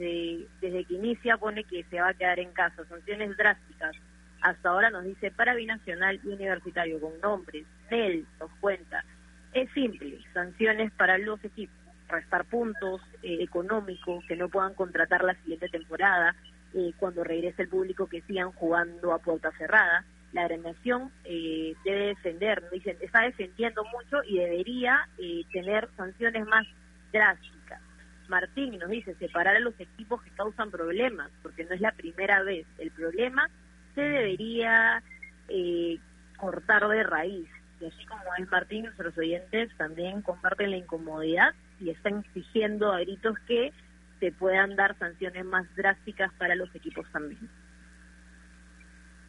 Speaker 4: desde, que inicia pone que se va a quedar en casa, sanciones drásticas. Hasta ahora nos dice para binacional y universitario con nombres. Nel nos cuenta. Es simple, sanciones para los equipos, restar puntos eh, económicos que no puedan contratar la siguiente temporada, eh, cuando regrese el público que sigan jugando a puerta cerrada. La agremiación eh, debe defender, dicen, está defendiendo mucho y debería eh, tener sanciones más drásticas. Martín nos dice separar a los equipos que causan problemas, porque no es la primera vez. El problema se debería eh, cortar de raíz. Y así como es Martín, nuestros oyentes también comparten la incomodidad y están exigiendo a gritos que se puedan dar sanciones más drásticas para los equipos también.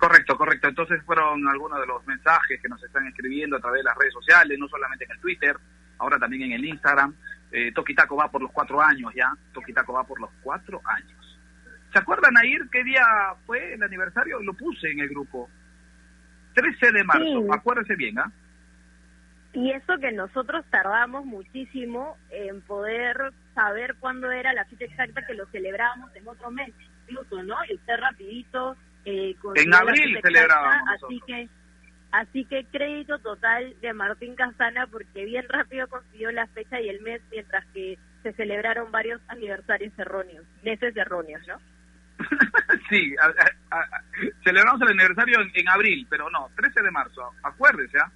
Speaker 1: Correcto, correcto. Entonces fueron algunos de los mensajes que nos están escribiendo a través de las redes sociales, no solamente en el Twitter, ahora también en el Instagram. Eh, Toquitaco va por los cuatro años ya. Toquitaco va por los cuatro años. ¿Se acuerdan, Air, qué día fue el aniversario? Lo puse en el grupo. 13 de marzo,
Speaker 4: Sí.
Speaker 1: acuérdense bien, ¿ah?
Speaker 4: Y eso que nosotros tardamos muchísimo en poder saber cuándo era la fecha exacta que lo celebrábamos en otro mes, incluso, ¿no? Y usted rapidito... Eh,
Speaker 1: En abril
Speaker 4: exacta, Así que, así que crédito total de Martín Casana porque bien rápido consiguió la fecha y el mes mientras que se celebraron varios aniversarios erróneos, meses erróneos, ¿no?
Speaker 1: sí, a- a- a- celebramos el aniversario en, en abril, pero no, 13 de marzo, acuérdese, ¿ah?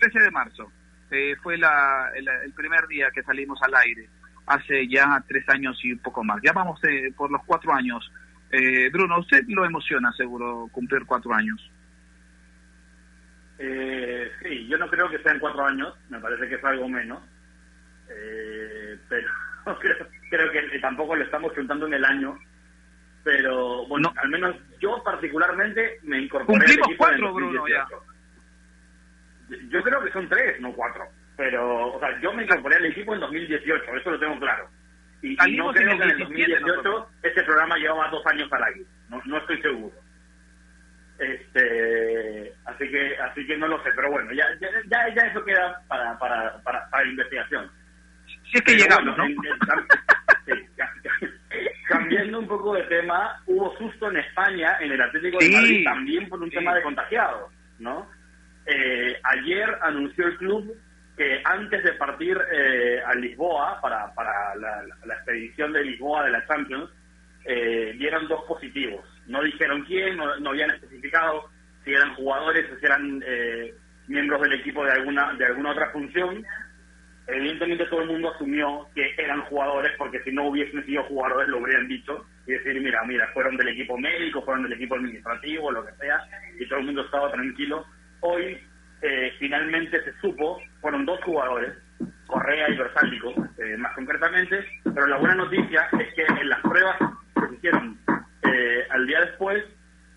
Speaker 1: 13 de marzo eh, fue la, el, el primer día que salimos al aire, hace ya tres años y un poco más. Ya vamos eh, por los cuatro años. Eh, Bruno, usted lo emociona seguro cumplir cuatro años.
Speaker 2: Eh, sí, yo no creo que sean cuatro años, me parece que es algo menos, eh, pero creo, creo que tampoco lo estamos juntando en el año, pero bueno, al menos yo particularmente me incorporé al
Speaker 1: Cumplimos
Speaker 2: equipo en
Speaker 1: cuatro, Bruno,
Speaker 2: 2018. Yo creo que son tres, no cuatro, pero o sea, yo me incorporé al equipo en 2018, eso lo tengo claro. Y, no
Speaker 1: en
Speaker 2: creo
Speaker 1: el
Speaker 2: que en el
Speaker 1: 17
Speaker 2: 2018
Speaker 1: nosotros.
Speaker 2: este programa llevaba dos años al aire, no, no estoy seguro. Este, así que así que no lo sé, pero bueno, ya ya, ya, ya eso queda para, para, para, para investigación.
Speaker 1: Si es que
Speaker 2: Pero
Speaker 1: llegamos,
Speaker 2: bueno,
Speaker 1: ¿no?
Speaker 2: en- en- cambiando un poco de tema, hubo susto en España, en el Atlético
Speaker 1: Sí.
Speaker 2: de Madrid, también por un
Speaker 1: Sí.
Speaker 2: tema de contagiados, ¿no? Eh, ayer anunció el club que antes de partir eh, a Lisboa para, para la, expedición de Lisboa de la Champions, eh, dieron dos positivos. No dijeron quién, no, habían especificado si eran jugadores si eran eh, miembros del equipo de alguna de alguna otra función. Evidentemente todo el mundo asumió que eran jugadores porque si no hubiesen sido jugadores lo habrían dicho y decir, mira, mira, fueron del equipo médico, fueron del equipo administrativo, lo que sea, y todo el mundo estaba tranquilo. Hoy eh, finalmente se supo, fueron dos jugadores, Correa y Versálico, eh, más concretamente, pero la buena noticia es que en las pruebas que se hicieron eh, al día después,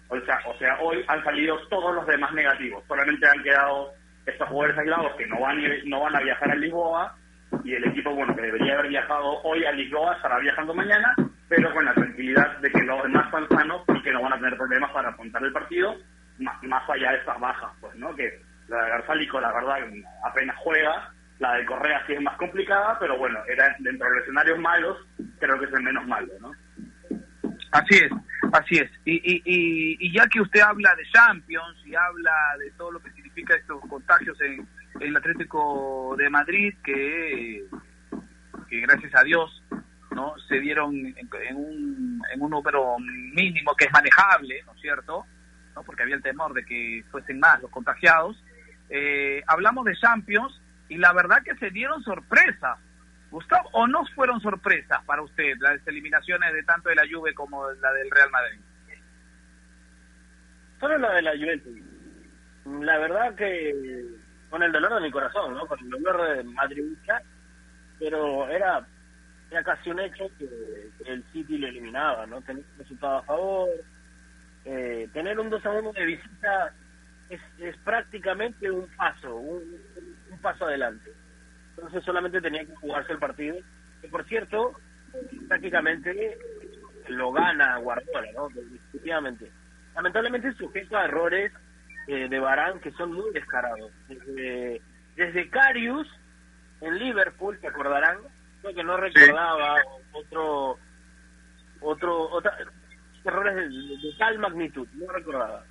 Speaker 2: o sea, o sea, hoy han salido todos los demás negativos, solamente han quedado estos jugadores aislados que no van, no van a viajar a Lisboa y el equipo, bueno, que debería haber viajado hoy a Lisboa estará viajando mañana, pero con la tranquilidad de que los demás están sanos y que no van a tener problemas para afrontar el partido, más, más allá de estas bajas, pues, ¿no? Que la de Garzálico, la verdad, apenas juega, la de Correa sí es más complicada, pero bueno, era dentro de los escenarios malos, creo que es el menos malo, ¿no?
Speaker 1: Así es, así es. Y, y, y, y ya que usted habla de Champions y habla de todo lo que significa estos contagios en, en el Atlético de Madrid, que, que gracias a Dios no se dieron en, en un, en un número mínimo que es manejable, ¿no es cierto? ¿No? Porque había el temor de que fuesen más los contagiados. Eh, hablamos de Champions y la verdad que se dieron sorpresas. Gustavo, ¿o no fueron sorpresas para usted las eliminaciones de tanto de la Juve como la del Real Madrid?
Speaker 3: Solo la de la Juventus. La verdad que con el dolor de mi corazón, ¿no? Con el dolor de madridista, pero era era casi un hecho que el City lo eliminaba, ¿no? Tener un resultado a favor, eh, tener un 2 a 1 de visita es, es prácticamente un paso, un, un paso adelante. Entonces solamente tenía que jugarse el partido, que por cierto, prácticamente lo gana Guardiola, ¿no? Definitivamente. Lamentablemente sujeto a errores eh, de Barán que son muy descarados. Desde, desde Carius en Liverpool, ¿te acordarán? Creo que no recordaba otro, otro, otra, errores de, de, tal magnitud, no recordaba.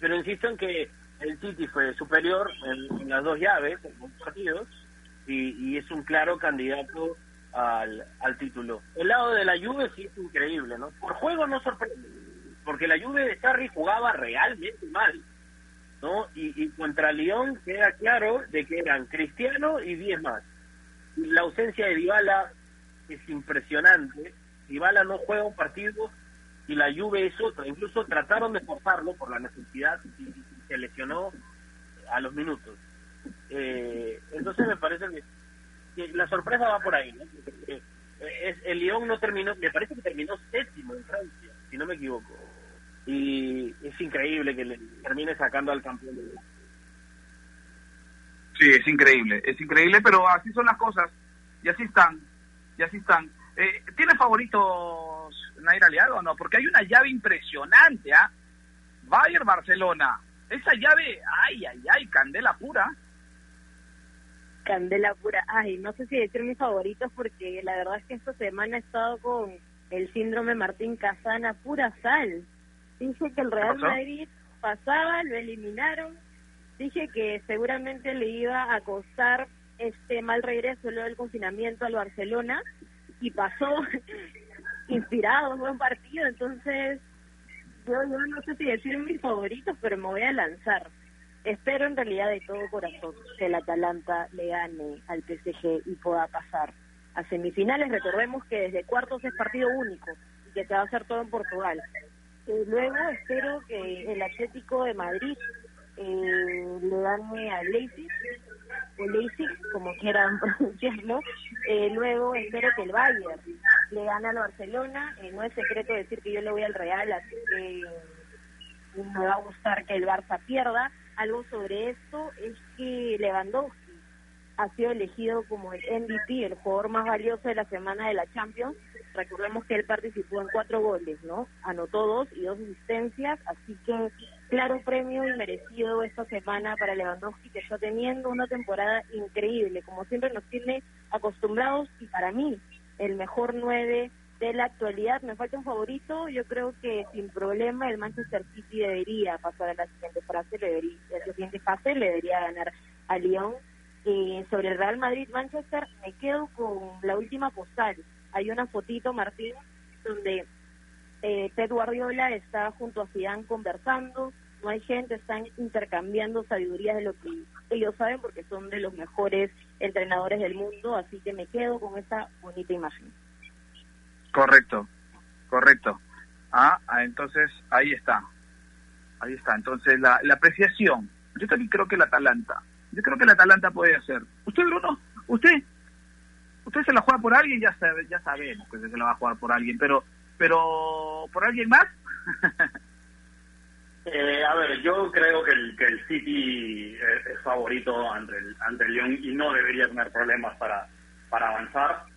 Speaker 3: Pero insisto en que el City fue superior en, las dos llaves, en los partidos, y, y es un claro candidato al, al título. El lado de la Juve sí es increíble, ¿no? Por juego no sorprende, porque la Juve de Sarri jugaba realmente mal, ¿no? Y, y contra León queda claro de que eran Cristiano y 10 más. La ausencia de Dybala es impresionante. Dybala no juega un partido y la Juve es otra. Incluso trataron de forzarlo por la necesidad y, se lesionó a los minutos. Eh, entonces me parece que la sorpresa va por ahí, ¿no? Es, el Lyon no terminó, me parece que terminó séptimo en Francia, si no me equivoco. Y es increíble que le termine sacando al campeón. De...
Speaker 1: Sí, es increíble, es increíble, pero así son las cosas, y así están, y así están. Eh, ¿Tiene favoritos Nair Aliado o no? Porque hay una llave impresionante, ¿ah? Bayern Barcelona. Esa llave, ay, ay, ay, candela pura.
Speaker 4: Candela pura. Ay, no sé si decir mis favoritos porque la verdad es que esta semana he estado con el síndrome Martín Casana, pura sal. Dije que el Real Madrid pasaba, lo eliminaron. Dije que seguramente le iba a costar este mal regreso luego del confinamiento al Barcelona y pasó inspirado, buen partido. Entonces, yo, yo no sé si decir mis favoritos, pero me voy a lanzar. Espero en realidad de todo corazón que el Atalanta le gane al PSG y pueda pasar a semifinales. Recordemos que desde cuartos es partido único y que se va a hacer todo en Portugal. Eh, luego espero que el Atlético de Madrid eh, le gane a Leipzig, o Leipzig, como quieran pronunciarlo. Eh, luego espero que el Bayern le gane al Barcelona. Eh, no es secreto decir que yo le voy al Real, así que me va a gustar que el Barça pierda algo sobre esto es que Lewandowski ha sido elegido como el MVP, el jugador más valioso de la semana de la Champions. Recordemos que él participó en cuatro goles, ¿no? Anotó dos y dos asistencias, así que claro premio y merecido esta semana para Lewandowski, que está teniendo una temporada increíble, como siempre nos tiene acostumbrados y para mí el mejor nueve de la actualidad. Me falta un favorito. Yo creo que sin problema el Manchester City debería pasar a la siguiente fase, le debería, a la siguiente fase le debería ganar a Lyon. Eh, sobre el Real Madrid-Manchester me quedo con la última postal. Hay una fotito, Martín, donde eh, Pep Guardiola está junto a Zidane conversando. No hay gente, están intercambiando sabiduría de lo que ellos saben porque son de los mejores entrenadores del mundo. Así que me quedo con esa bonita imagen.
Speaker 1: Correcto, correcto. Ah, ah, entonces ahí está. Ahí está. Entonces la, la apreciación. Yo también creo que el Atalanta. Yo creo que el Atalanta puede hacer. ¿Usted, Bruno? ¿Usted? ¿Usted se la juega por alguien? Ya, ya sabemos que se la va a jugar por alguien, pero pero ¿por alguien más?
Speaker 2: eh, a ver, yo creo que el, que el City es, es favorito ante el, ante el Lyon y no debería tener problemas para, para avanzar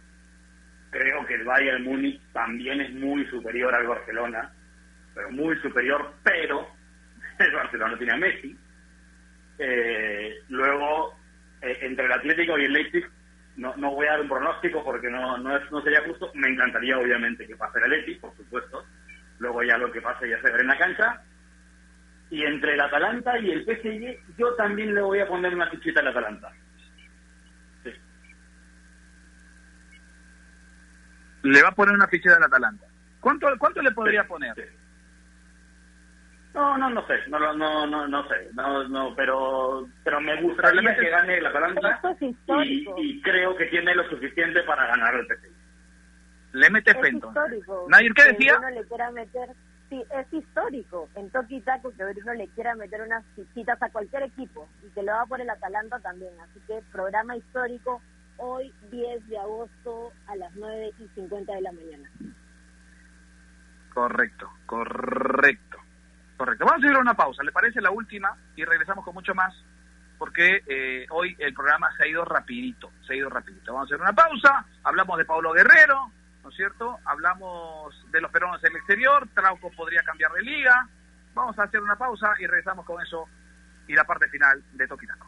Speaker 2: creo que el Bayern Múnich también es muy superior al Barcelona, pero muy superior, pero el Barcelona tiene a Messi. Eh, luego, eh, entre el Atlético y el Leipzig, no, no voy a dar un pronóstico porque no, no, es, no sería justo. Me encantaría, obviamente, que pase el Leipzig, por supuesto. Luego ya lo que pase ya se verá en la cancha. Y entre el Atalanta y el PSG, yo también le voy a poner una fichita al Atalanta.
Speaker 1: le va a poner una ficha del Atalanta. ¿Cuánto, cuánto le podría poner?
Speaker 2: No, no, no sé, no, no, no, no sé, no, no, pero, pero me gustaría que gane el Atalanta y, y, creo que tiene lo suficiente para ganar el PSG.
Speaker 1: Le mete Fento. Nadir, ¿qué decía?
Speaker 4: Bruno le quiera meter, sí, es histórico en Toki Taco que Bruno le quiera meter unas fichitas a cualquier equipo y que lo va por el Atalanta también, así que programa histórico hoy 10 de agosto a las 9 y 50 de la mañana.
Speaker 1: Correcto, correcto, correcto. Vamos a ir a una pausa, ¿le parece la última? Y regresamos con mucho más, porque eh, hoy el programa se ha ido rapidito, se ha ido rapidito. Vamos a hacer una pausa, hablamos de Pablo Guerrero, ¿no es cierto? Hablamos de los peruanos en el exterior, Trauco podría cambiar de liga. Vamos a hacer una pausa y regresamos con eso y la parte final de Toquitaco.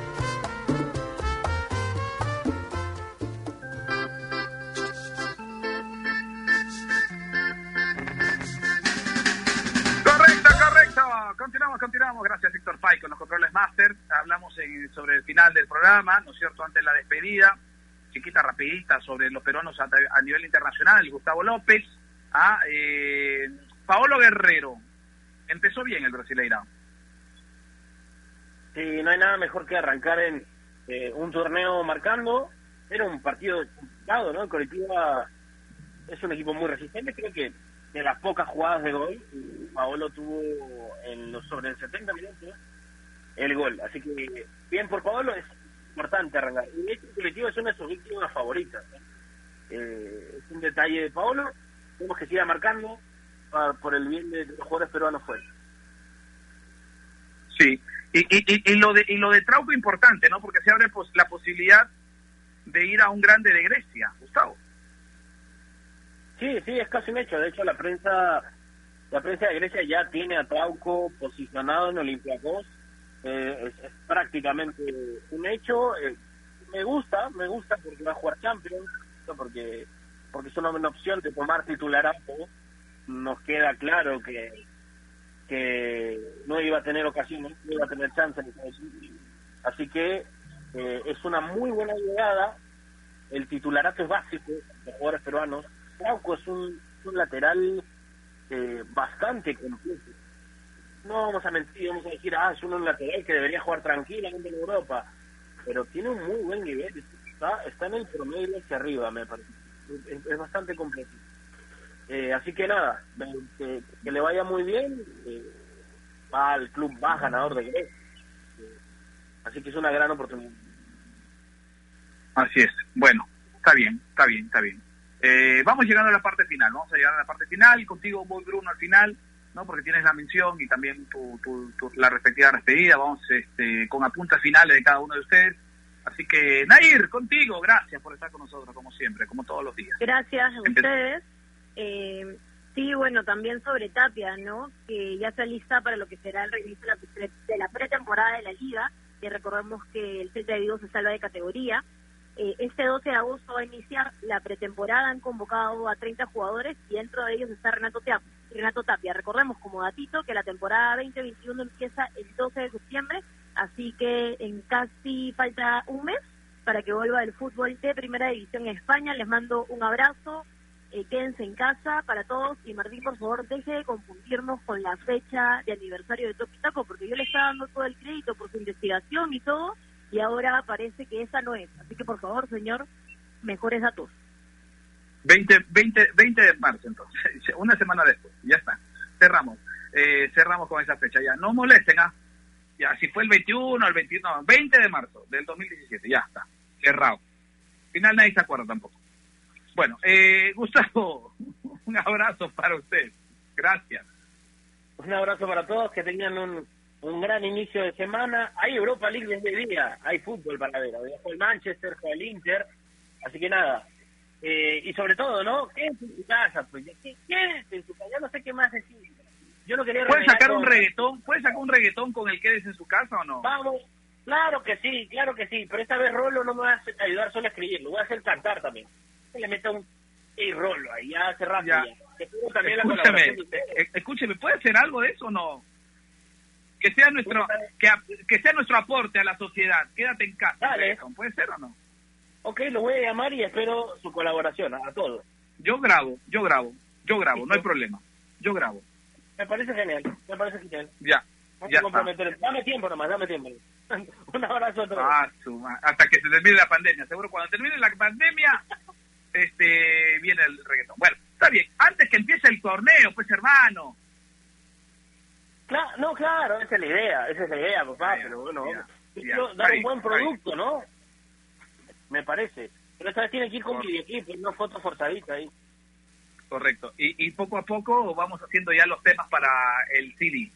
Speaker 1: Continuamos, continuamos. Gracias, Víctor Pay, con los controles Master. Hablamos en- sobre el final del programa, ¿no es cierto? Antes de la despedida. Chiquita, rapidita, sobre los peruanos a, a nivel internacional. Gustavo López. Ah, eh, Paolo Guerrero. Empezó bien el Brasileirao.
Speaker 3: Sí, no hay nada mejor que arrancar en eh, un torneo marcando. Era un partido complicado, ¿no? El Colectiva es un equipo muy resistente. Creo que de las pocas jugadas de gol, Paolo tuvo en los sobre el 70 minutos el gol. Así que bien por Paolo, es importante arrancar. Y el Colectivo es una de sus víctimas favoritas. ¿eh? Es un detalle de Paolo. Tenemos que siga marcando por el bien de los jugadores peruanos fuera.
Speaker 1: Sí, y, y, y, y lo de y lo de Trauco importante, ¿no? Porque se abre la posibilidad de ir a un grande de Grecia, Gustavo.
Speaker 3: Sí, sí, es casi un hecho. De hecho, la prensa la prensa de Grecia ya tiene a Trauco posicionado en Olympiacos. Eh, es, prácticamente un hecho. Eh, me gusta, me gusta porque va a jugar Champions, porque porque es una opción de tomar titularato. Nos queda claro que que no iba a tener ocasiones, no iba a tener chance. Así que eh, es una muy buena llegada. El titularato es básico de jugadores peruanos. Trauco es un, un lateral eh, bastante completo. No vamos a mentir, vamos a decir, ah, es un lateral que debería jugar tranquilamente en Europa, pero tiene un muy buen nivel, está, está en el promedio hacia arriba, me parece. Es, bastante completo. Eh, así que nada, que le vaya muy bien, eh, va al club más ganador de Grecia. Eh, así que es una gran oportunidad.
Speaker 1: Así es. Bueno, está bien, está bien, está bien. Eh, vamos llegando a la parte final, vamos a llegar a la parte final. Contigo voy, Bruno, al final, ¿no? Porque tienes la mención y también tu, tu- tu- la respectiva despedida. Vamos este, con apuntes finales de cada uno de ustedes. Así que, Nair, contigo, gracias por estar con nosotros, como siempre, como todos los días.
Speaker 4: Gracias a ustedes. Eh, sí, bueno, también sobre Tapia, ¿no? Que ya está lista para lo que será el reinicio de la, pretemporada de la Liga. Que recordemos que el Celta de Vigo se salva de categoría. Eh, este 12 de agosto va a iniciar la pretemporada. Han convocado a 30 jugadores y dentro de ellos está Renato Tapia. Renato Tapia. Recordemos como datito que la temporada 2021 empieza el 12 de septiembre, así que en casi falta un mes para que vuelva el fútbol de Primera División en España. Les mando un abrazo, eh, quédense en casa para todos y Martín, por favor, deje de confundirnos con la fecha de aniversario de Toki Taco, porque yo le estaba dando todo el crédito por su investigación y todo, y ahora parece que esa no es. Así que, por favor, señor, mejores datos.
Speaker 1: 20, 20, 20 de marzo, entonces, una semana después, ya está. Cerramos, eh, cerramos con esa fecha, ya. No molesten, ¿ah? Ya, si fue el 21, el 21, no, 20 de marzo del 2017, ya está, cerrado. Al final nadie se acuerda tampoco. Bueno, eh, Gustavo, un abrazo para usted. Gracias.
Speaker 3: Un abrazo para todos, que tengan un un gran inicio de semana. Hay Europa League desde el día, hay fútbol para ver. Hoy fue el Manchester, fue el Inter. Así que nada. Eh, y sobre todo, ¿no? Quédense en su casa, pues. Quédense en su casa. Ya no sé qué más decir. Yo no quería
Speaker 1: ¿Puedes sacar un reggaetón? ¿Puedes sacar un reggaetón con el quedes en su casa o no?
Speaker 3: Vamos. Claro que sí, claro que sí. Pero esta vez Rolo no me va a ayudar solo a escribir, lo voy a hacer cantar también. Le mete un y Rolo ahí, ya hace rato ya.
Speaker 1: Escúchame, eh, escúcheme, ¿puede hacer algo de eso o no? Que sea nuestro que, que sea nuestro aporte a la sociedad. Quédate en casa.
Speaker 3: Dale.
Speaker 1: ¿Puede ser o no?
Speaker 3: Ok, lo voy a llamar y espero su colaboración a, todos.
Speaker 1: Yo grabo, yo grabo, yo grabo, no hay problema. Yo grabo.
Speaker 3: Me parece genial, me parece genial.
Speaker 1: Ya. ya
Speaker 3: Dame tiempo nomás, dame tiempo. Un abrazo a todos.
Speaker 1: Ah, hasta que se termine la pandemia. Seguro cuando termine la pandemia, este viene el reggaetón. Bueno, está bien. Antes que empiece el torneo, pues hermano.
Speaker 3: Claro, no, claro, esa es la idea, esa es la idea, papá, pero bueno, quiero dar un buen producto, ¿no? Me parece. Pero esta vez tiene que ir con mi equipo, una foto forzadita ahí.
Speaker 1: Correcto. Y, y poco a poco vamos haciendo ya los temas para el CD.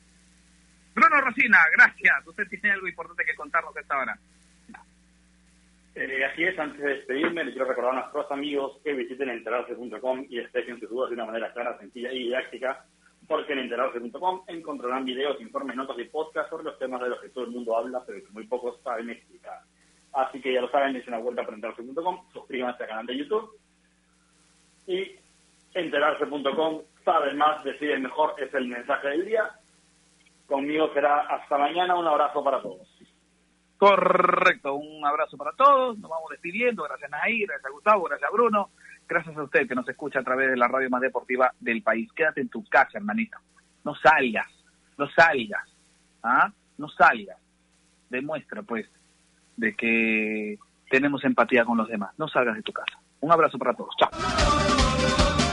Speaker 1: Bruno Rosina, gracias. Usted tiene algo importante que contarnos esta hora.
Speaker 2: Eh, así es, antes de despedirme, les quiero recordar a nuestros amigos que visiten enterarse.com y expresen sus dudas de una manera clara, sencilla y didáctica, porque en enterarse.com encontrarán videos, informes, notas y podcasts sobre los temas de los que todo el mundo habla, pero que muy pocos saben explicar. Así que ya lo saben, dense una vuelta a enterarse.com, suscríbanse al canal de YouTube y enterarse.com, saben más, deciden mejor, es el mensaje del día. Conmigo será hasta mañana, un abrazo para todos.
Speaker 1: Correcto, un abrazo para todos, nos vamos despidiendo, gracias Nair, gracias a Gustavo, gracias a Bruno, gracias a usted que nos escucha a través de la radio más deportiva del país. Quédate en tu casa, hermanito, no salgas, no salgas, ¿ah? No salgas, demuestra pues de que tenemos empatía con los demás, no salgas de tu casa. Un abrazo para todos, chao.